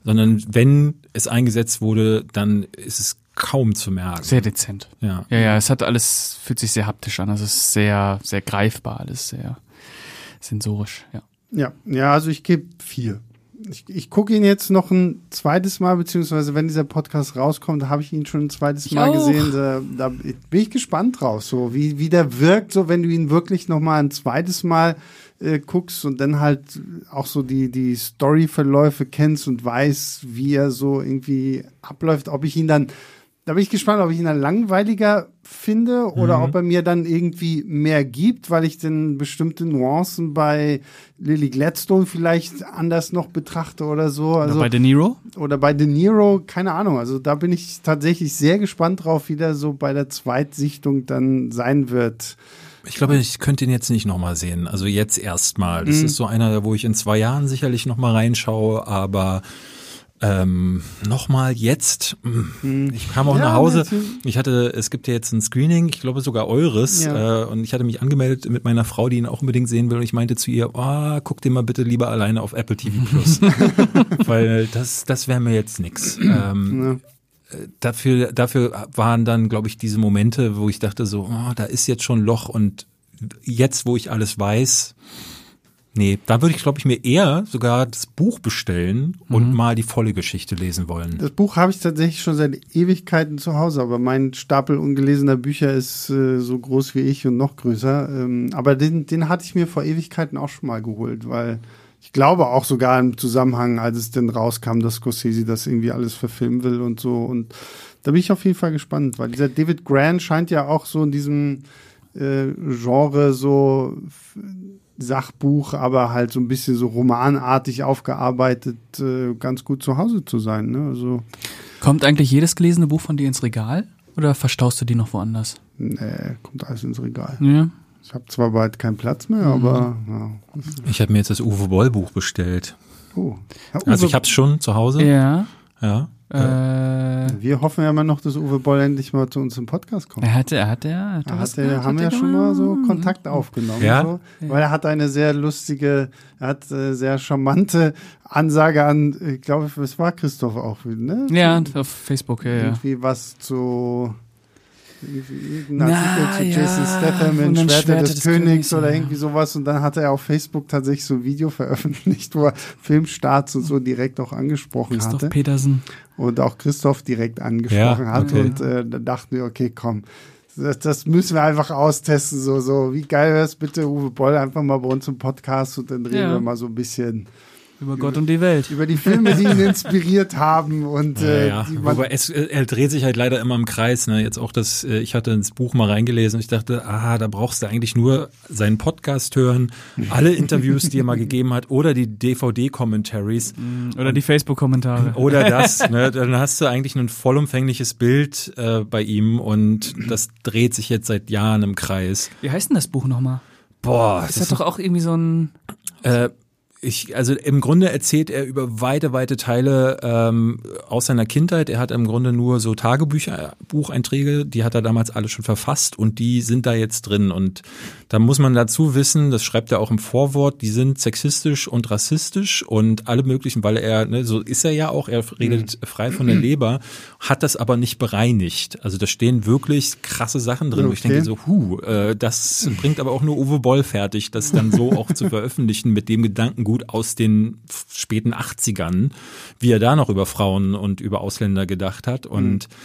sondern wenn es eingesetzt wurde, dann ist es kaum zu merken. Sehr dezent. Ja. Ja, ja, es hat alles, fühlt sich sehr haptisch an. Also es ist sehr, sehr greifbar, alles sehr sensorisch, ja. Ja, ja, also ich gebe vier. Ich, ich gucke ihn jetzt noch ein zweites Mal, beziehungsweise wenn dieser Podcast rauskommt, habe ich ihn schon ein zweites ich Mal auch. gesehen. Da, da, bin ich gespannt drauf, so wie, wie der wirkt, so wenn du ihn wirklich noch mal ein zweites Mal äh, guckst und dann halt auch so die, die Storyverläufe kennst und weißt, wie er so irgendwie abläuft, ob ich ihn dann da bin ich gespannt, ob ich ihn dann langweiliger finde oder mhm. ob er mir dann irgendwie mehr gibt, weil ich dann bestimmte Nuancen bei Lily Gladstone vielleicht anders noch betrachte oder so. Also, oder bei De Niro? Oder bei De Niro, keine Ahnung. Also da bin ich tatsächlich sehr gespannt drauf, wie der so bei der Zweitsichtung dann sein wird. Ich glaube, ich könnte ihn jetzt nicht nochmal sehen. Also jetzt erstmal. Das mhm. ist so einer, wo ich in zwei Jahren sicherlich nochmal reinschaue, aber ähm, Nochmal jetzt. Hm. Ich kam auch ja, nach Hause. Ich hatte, es gibt ja jetzt ein Screening, ich glaube sogar eures. Ja. Äh, und ich hatte mich angemeldet mit meiner Frau, die ihn auch unbedingt sehen will. Und ich meinte zu ihr, oh, guck dir mal bitte lieber alleine auf Apple TV Plus. [LAUGHS] Weil das, das wäre mir jetzt nix. Ähm, ja. Dafür, dafür waren dann, glaube ich, diese Momente, wo ich dachte so, oh, da ist jetzt schon Loch und jetzt, wo ich alles weiß, Nee, da würde ich, glaube ich, mir eher sogar das Buch bestellen und mhm. mal die volle Geschichte lesen wollen. Das Buch habe ich tatsächlich schon seit Ewigkeiten zu Hause, aber mein Stapel ungelesener Bücher ist äh, so groß wie ich und noch größer. Ähm, aber den, den hatte ich mir vor Ewigkeiten auch schon mal geholt, weil ich glaube auch sogar im Zusammenhang, als es denn rauskam, dass Scorsese das irgendwie alles verfilmen will und so. Und da bin ich auf jeden Fall gespannt, weil dieser David Grant scheint ja auch so in diesem äh, Genre so Sachbuch, aber halt so ein bisschen so romanartig aufgearbeitet, äh, ganz gut zu Hause zu sein. Ne? Also, kommt eigentlich jedes gelesene Buch von dir ins Regal oder verstaust du die noch woanders? Nee, kommt alles ins Regal. Ja. Ich habe zwar bald keinen Platz mehr, mhm. aber ja. Ich habe mir jetzt das Uwe Boll Buch bestellt. Oh. Ja, also ich habe es schon zu Hause. Ja. Ja. Äh, wir hoffen ja mal noch, dass Uwe Boll endlich mal zu uns im Podcast kommt. Er hatte, er hatte, er hatte, hat er, haben wir ja schon mal so Kontakt aufgenommen, ja? So, weil er hat eine sehr lustige, er hat äh, sehr charmante Ansage an, ich glaube, es war Christoph auch, ne? Ja, auf Facebook, ja, ja. Irgendwie was zu ein Artikel Na, zu ja, Jason Statham in Schwerter, Schwerter des, des, Königs, Königs oder ja. irgendwie sowas und dann hat er auf Facebook tatsächlich so ein Video veröffentlicht, wo er Filmstarts und so direkt auch angesprochen Christoph hatte. Petersen. Und auch Christoph direkt angesprochen ja, hat okay. und äh, da dachten wir, okay, komm, das, das, müssen wir einfach austesten, so, so, wie geil wäre es bitte, Uwe Boll, einfach mal bei uns im Podcast und dann reden wir mal so ein bisschen über Gott und die Welt. Über die Filme, die ihn [LAUGHS] inspiriert haben. Und, äh, ja, ja. Aber es, er dreht sich halt leider immer im Kreis. Ne? Jetzt auch das, äh, ich hatte ins Buch mal reingelesen und ich dachte, ah, da brauchst du eigentlich nur seinen Podcast hören, alle Interviews, die er mal gegeben hat, oder die DVD-Commentaries. Mm, oder die Facebook-Kommentare. [LAUGHS] Oder das. [LAUGHS] Ne? Dann hast du eigentlich ein vollumfängliches Bild äh, bei ihm und das dreht sich jetzt seit Jahren im Kreis. Wie heißt denn das Buch nochmal? Boah. Das, das hat doch auch irgendwie so ein. Äh, ich, also im Grunde erzählt er über weite, weite Teile ähm, aus seiner Kindheit. Er hat im Grunde nur so Tagebücher, Bucheinträge, die hat er damals alle schon verfasst und die sind da jetzt drin. Und da muss man dazu wissen, das schreibt er auch im Vorwort, die sind sexistisch und rassistisch und alle möglichen, weil er, ne, so ist er ja auch, er redet mhm. frei von der Leber, hat das aber nicht bereinigt. Also da stehen wirklich krasse Sachen drin, okay. wo ich denke so, hu, äh, das bringt aber auch nur Uwe Boll fertig, das dann so auch zu [LAUGHS] veröffentlichen mit dem Gedankengut gut aus den späten 80ern, wie er da noch über Frauen und über Ausländer gedacht hat. Und mhm.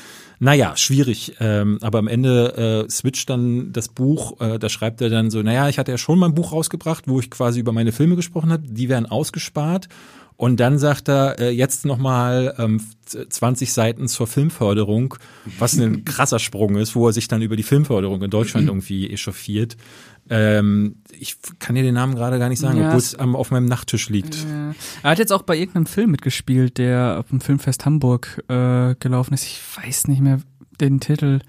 Naja, schwierig. Ähm, aber am Ende äh, switcht dann das Buch, äh, da schreibt er dann so, naja, ich hatte ja schon mein Buch rausgebracht, wo ich quasi über meine Filme gesprochen habe, die werden ausgespart. Und dann sagt er äh, jetzt nochmal ähm, 20 Seiten zur Filmförderung, was ein [LAUGHS] krasser Sprung ist, wo er sich dann über die Filmförderung in Deutschland [CLEARS THROAT] irgendwie echauffiert. Ähm, ich kann dir den Namen gerade gar nicht sagen, ja, obwohl es auf meinem Nachttisch liegt. Äh, er hat jetzt auch bei irgendeinem Film mitgespielt, der auf dem Filmfest Hamburg äh, gelaufen ist. Ich weiß nicht mehr den Titel.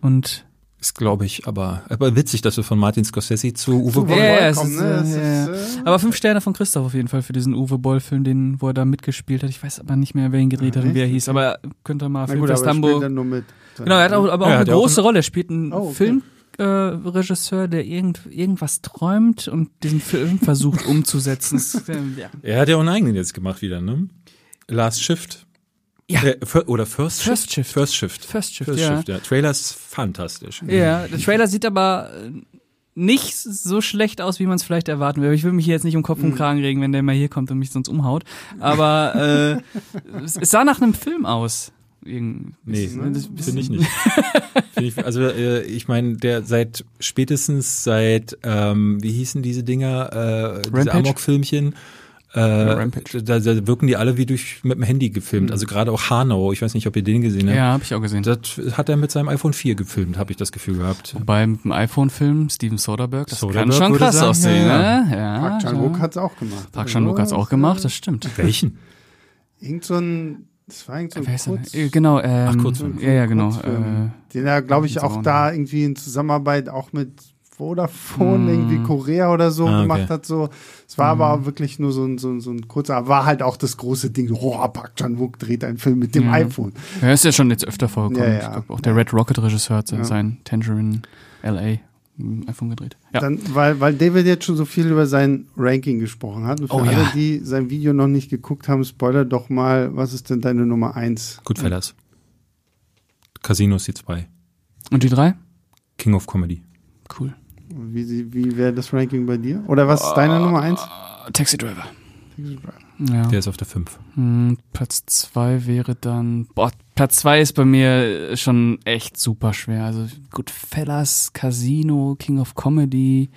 Und ist, glaube ich, aber, aber witzig, dass wir von Martin Scorsese zu Uwe Boll ja, kommen. Ne? Ja, ja. Aber fünf Sterne von Christoph auf jeden Fall für diesen Uwe Boll-Film, den, wo er da mitgespielt hat. Ich weiß aber nicht mehr, wer ihn gedreht hat und wie er hieß. Aber könnt ihr mal Na Filmfest Hamburg. Genau, er hat auch, aber auch eine große Rolle. Er spielt einen oh, okay. Film. Äh, Regisseur, der irgend, irgendwas träumt und diesen Film versucht umzusetzen. [LAUGHS] ja. Er hat ja auch einen eigenen jetzt gemacht wieder, ne? Last Shift. Ja. Äh, oder First, First Shift. First Shift. First Shift, First ja. Shift, ja. Trailer ist fantastisch. Ja, der Trailer sieht aber nicht so schlecht aus, wie man es vielleicht erwarten würde. Ich will mich hier jetzt nicht um Kopf und mhm. Kragen regen, wenn der mal hier kommt und mich sonst umhaut. Aber äh, [LAUGHS] es sah nach einem Film aus. Irgend nee, finde ich nicht. find ich, also äh, ich meine, der seit spätestens seit ähm, wie hießen diese Dinger, äh, diese Amok-Filmchen, äh, da, da wirken die alle wie durch mit dem Handy gefilmt. Mhm. Also gerade auch Hanau, ich weiß nicht, ob ihr den gesehen habt. Ja, habe ich auch gesehen. Das hat er mit seinem iPhone 4 gefilmt, habe ich das Gefühl gehabt. Beim iPhone-Film Steven Soderbergh, das Soderbergh kann schon krass sagen, aussehen. Ja, ne? ja. Park Chan-wook hat's auch gemacht. Park Chan-wook hat's auch gemacht, das stimmt. Welchen? Irgend so ein das war eigentlich so ein Kurz, äh, genau, ähm, Ach, Kurzfilm. Ja, ja, genau. Äh, den er, glaube ich, auch da irgendwie in Zusammenarbeit auch mit Vodafone, mm. irgendwie Korea oder so ah, gemacht hat. So. Es war mm. aber hm. wirklich nur so ein, so, ein, so ein kurzer, war halt auch das große Ding. Oh, Park Chan-wook dreht einen Film mit dem ja. iPhone. Ja, ist ja schon jetzt öfter vorgekommen. Ja, ja. Ich glaube auch der Red Rocket Regisseur hat ja. sein Tangerine LA iPhone gedreht. Ja. Dann, weil, weil David jetzt schon so viel über sein Ranking gesprochen hat. Und für oh, alle, ja. die sein Video noch nicht geguckt haben, spoiler doch mal, was ist denn deine Nummer eins? Goodfellas. Casino ist die zwei. Und die drei? King of Comedy. Cool. Wie, wie wäre das Ranking bei dir? Oder was ist deine uh, Nummer eins? Taxi Driver. Taxi Driver. Ja. Der ist auf der 5. Hm, Platz 2 wäre dann. Boah, Platz 2 ist bei mir schon echt super schwer. Also Goodfellas, Casino, King of Comedy.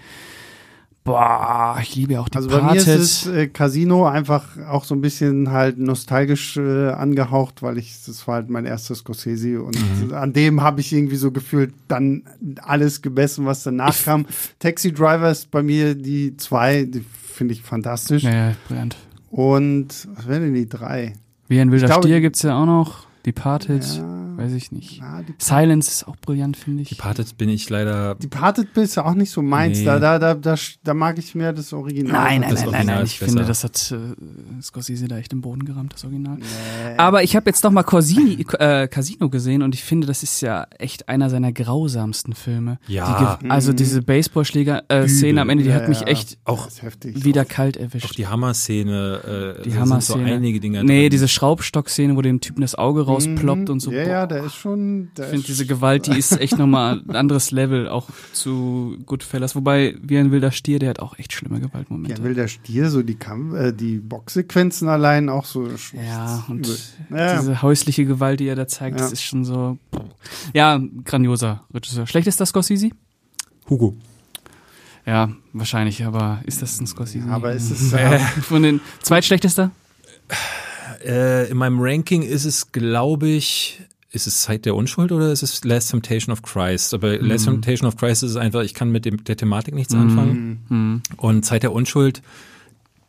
Boah, ich liebe auch die Also bei mir ist es äh, Casino einfach auch so ein bisschen halt nostalgisch äh, angehaucht, weil ich das war halt mein erstes Scorsese und mhm. an dem habe ich irgendwie so gefühlt dann alles gemessen, was danach ich kam. Taxi Driver ist bei mir die zwei, die finde ich fantastisch. Ja, brillant. Und was wären denn die drei? Wie ein wilder Stier gibt's ja auch noch. Departed, ja, weiß ich nicht. Na, Silence ist auch brillant, finde ich. Departed bin ich leider. Departed bist ja auch nicht so meins. Nee. Da, da, da, da, da mag ich mehr das Original. Nein, nein, nein, nein, nein. Ich besser. finde, das hat äh, Scorsese da echt im Boden gerammt, das Original. Nee. Aber ich habe jetzt noch mal Corsini, äh, Casino gesehen und ich finde, das ist ja echt einer seiner grausamsten Filme. Ja. Die, also diese Baseballschläger-Szene äh, am Ende, die ja, hat mich echt auch wieder kalt erwischt. Auch die Hammer-Szene. Äh, die Hammer-Szene. So einige Dinge nee, drin. diese Schraubstock-Szene, wo dem Typen das Auge raus rausploppt und so. Ja, ja, der ist schon. Ich finde diese Gewalt, die ist echt nochmal ein [LAUGHS] anderes Level, auch zu Goodfellas. Wobei, wie ein wilder Stier, der hat auch echt schlimme Gewaltmomente. Wie ein wilder Stier, so die Kampf, äh, die Boxsequenzen allein auch so. Ja, und ja. diese häusliche Gewalt, die er da zeigt, ja. das ist schon so. Ja, grandioser Regisseur. Schlecht ist das Scorsese? Hugo. Ja, wahrscheinlich, aber ist das ein Scorsese? aber ist es. [LAUGHS] Äh, von den zweitschlechtester? [LAUGHS] Äh, in meinem Ranking ist es, glaube ich, ist es Zeit der Unschuld oder ist es Last Temptation of Christ? Aber mhm. Last Temptation of Christ ist es einfach, ich kann mit dem, der Thematik nichts mhm. anfangen. Mhm. Und Zeit der Unschuld,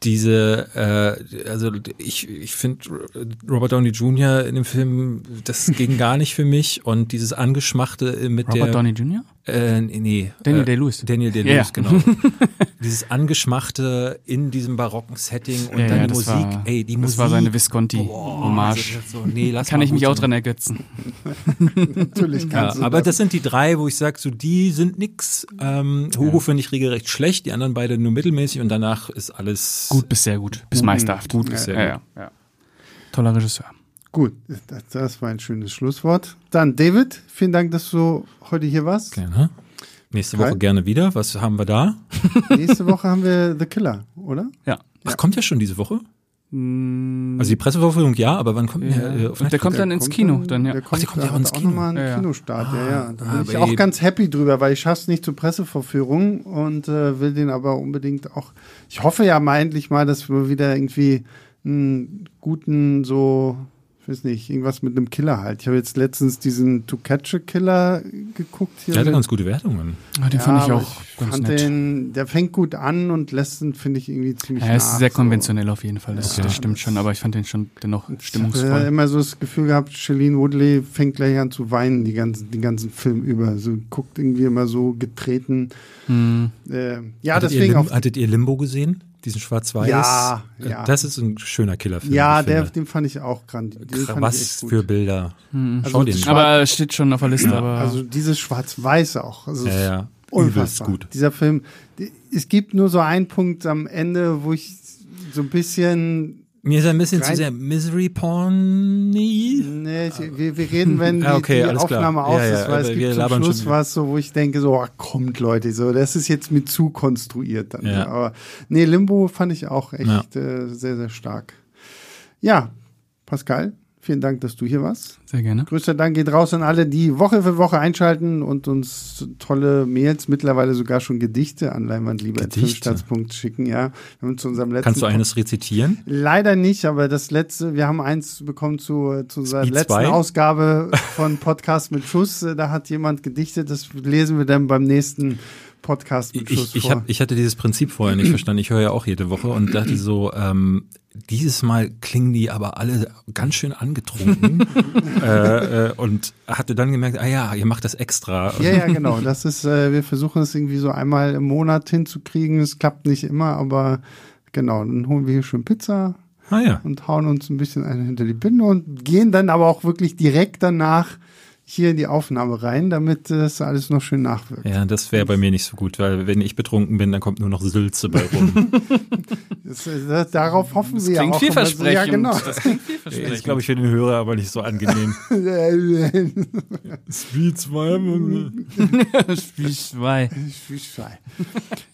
diese, äh, also ich, ich finde Robert Downey Jr. in dem Film, das ging [LAUGHS] gar nicht für mich. Und dieses Angeschmachte mit Robert der. Robert Downey Jr.? Äh, nee. Daniel äh, Day-Lewis. Daniel Day-Lewis, yeah. genau. [LAUGHS] Dieses Angeschmachte in diesem barocken Setting und ja, dann ja, die Musik. War, ey, die das Musik. war seine Visconti-Hommage. So, nee, kann ich mich auch dran ergötzen. [LAUGHS] Natürlich kannst ja, Aber das. das sind die drei, wo ich sage, so die sind nix. Ähm, Hugo finde ich regelrecht schlecht, die anderen beide nur mittelmäßig und danach ist alles. Gut bis sehr gut. Bis meisterhaft. Gut bis sehr gut. Toller Regisseur. Gut, das, das, war ein schönes Schlusswort. Dann, David, vielen Dank, dass du heute hier warst. Gerne. Nächste Woche Kai? gerne wieder. Was haben wir da? [LAUGHS] Nächste Woche haben wir The Killer, oder? Ja, Ach, kommt ja schon diese Woche? Also die Pressevorführung ja, aber wann kommt ja. der? Äh, und der kommt dann ins Kino, dann, ja. Der kommt, Ach, der kommt ja auch ins Kino. Auch nochmal einen Ja, ja. Kinostart, ja, ja. Da Ah, bin ich auch eben- ganz happy drüber, weil ich schaff's nicht zur Pressevorführung und äh, will den aber unbedingt auch. Ich hoffe ja mal endlich mal, dass wir wieder irgendwie einen guten so ich weiß nicht, irgendwas mit einem Killer halt. Ich habe jetzt letztens diesen To Catch a Killer geguckt hier. Der hatte ganz gute Wertungen. Ah, den Ja, fand ich auch ganz fand nett. Den, der fängt gut an und lässt ihn, finde ich, irgendwie ziemlich ja, er ist nach, sehr so. konventionell auf jeden Fall, das, Ja, das stimmt das- schon, aber ich fand den schon dennoch Ich habe stimmungsvoll. immer so das Gefühl gehabt, Shailene Woodley fängt gleich an zu weinen, die ganzen, den ganzen Film über. So guckt irgendwie immer so getreten. Hm. Äh, ja, hattet, ihr deswegen Lim auch. hattet ihr Limbo gesehen? Diesen Schwarz-Weiß? Ja, Äh, ja. Das ist ein schöner Killerfilm. Ja, der, den fand ich auch grandios. Den Was echt gut. für Bilder. Hm. Also Schau dir das mal. Aber steht schon auf der Liste, Ja, aber Also dieses Schwarz-Weiß auch. Also Ja, ja. Unfassbar. gut. Dieser Film. Es gibt nur so einen Punkt am Ende, wo ich so ein bisschen. Mir ist ein bisschen Rein- zu sehr Misery Porny. Nee, ich, wir, wir reden, wenn [LAUGHS] die, Ah, okay, die klar. Aufnahme Ja, aus ja, ist, weil es gibt zum Schluss schon- was so, wo ich denke, so, ach, kommt Leute, so, das ist jetzt mit zu konstruiert dann. Ja. Aber nee, Limbo fand ich auch echt äh, sehr, sehr stark. Ja, Pascal, vielen Dank, dass du hier warst. sehr gerne. Größter Dank geht raus an alle, die Woche für Woche einschalten und uns tolle Mails, mittlerweile sogar schon Gedichte an? Leinwandliebe.filmstarts.punkt schicken. Ja, wir haben zu unserem letzten Kannst du eines rezitieren? Leider nicht, aber das letzte, wir haben eins bekommen zu, zu unserer Speed letzten zwei? Ausgabe [LAUGHS] von Podcast mit Schuss. Da hat jemand gedichtet, das lesen wir dann beim nächsten Podcast mit Schuss Ich, ich, hab, ich hatte dieses Prinzip vorher nicht [CLEARS THROAT] verstanden. Ich höre ja auch jede Woche und dachte so, ähm, dieses Mal klingen die aber alle ganz schön angetrunken [LAUGHS] äh, äh, und hatte dann gemerkt, ah ja, ihr macht das extra. ja, ja, genau. Das ist, äh, wir versuchen es irgendwie so einmal im Monat hinzukriegen. Es klappt nicht immer, aber genau, dann holen wir hier schön Pizza Ah ja. und hauen uns ein bisschen einen hinter die Binde und gehen dann aber auch wirklich direkt danach hier in die Aufnahme rein, damit äh, das alles noch schön nachwirkt. Ja, das wäre bei mir nicht so gut, weil wenn ich betrunken bin, dann kommt nur noch Sülze bei rum. [LAUGHS] Das, äh, das, darauf hoffen Das wir klingt auch. immer so. vielversprechend. Ja, genau. Das klingt [LAUGHS] vielversprechend. ist, glaube ich, für den Hörer aber nicht so angenehm. [LAUGHS] Speed 2. Spiel zwei.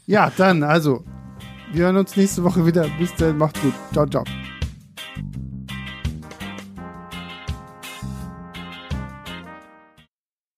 ja, dann, also, wir hören uns nächste Woche wieder. Bis dann, macht's gut. Ciao, ciao.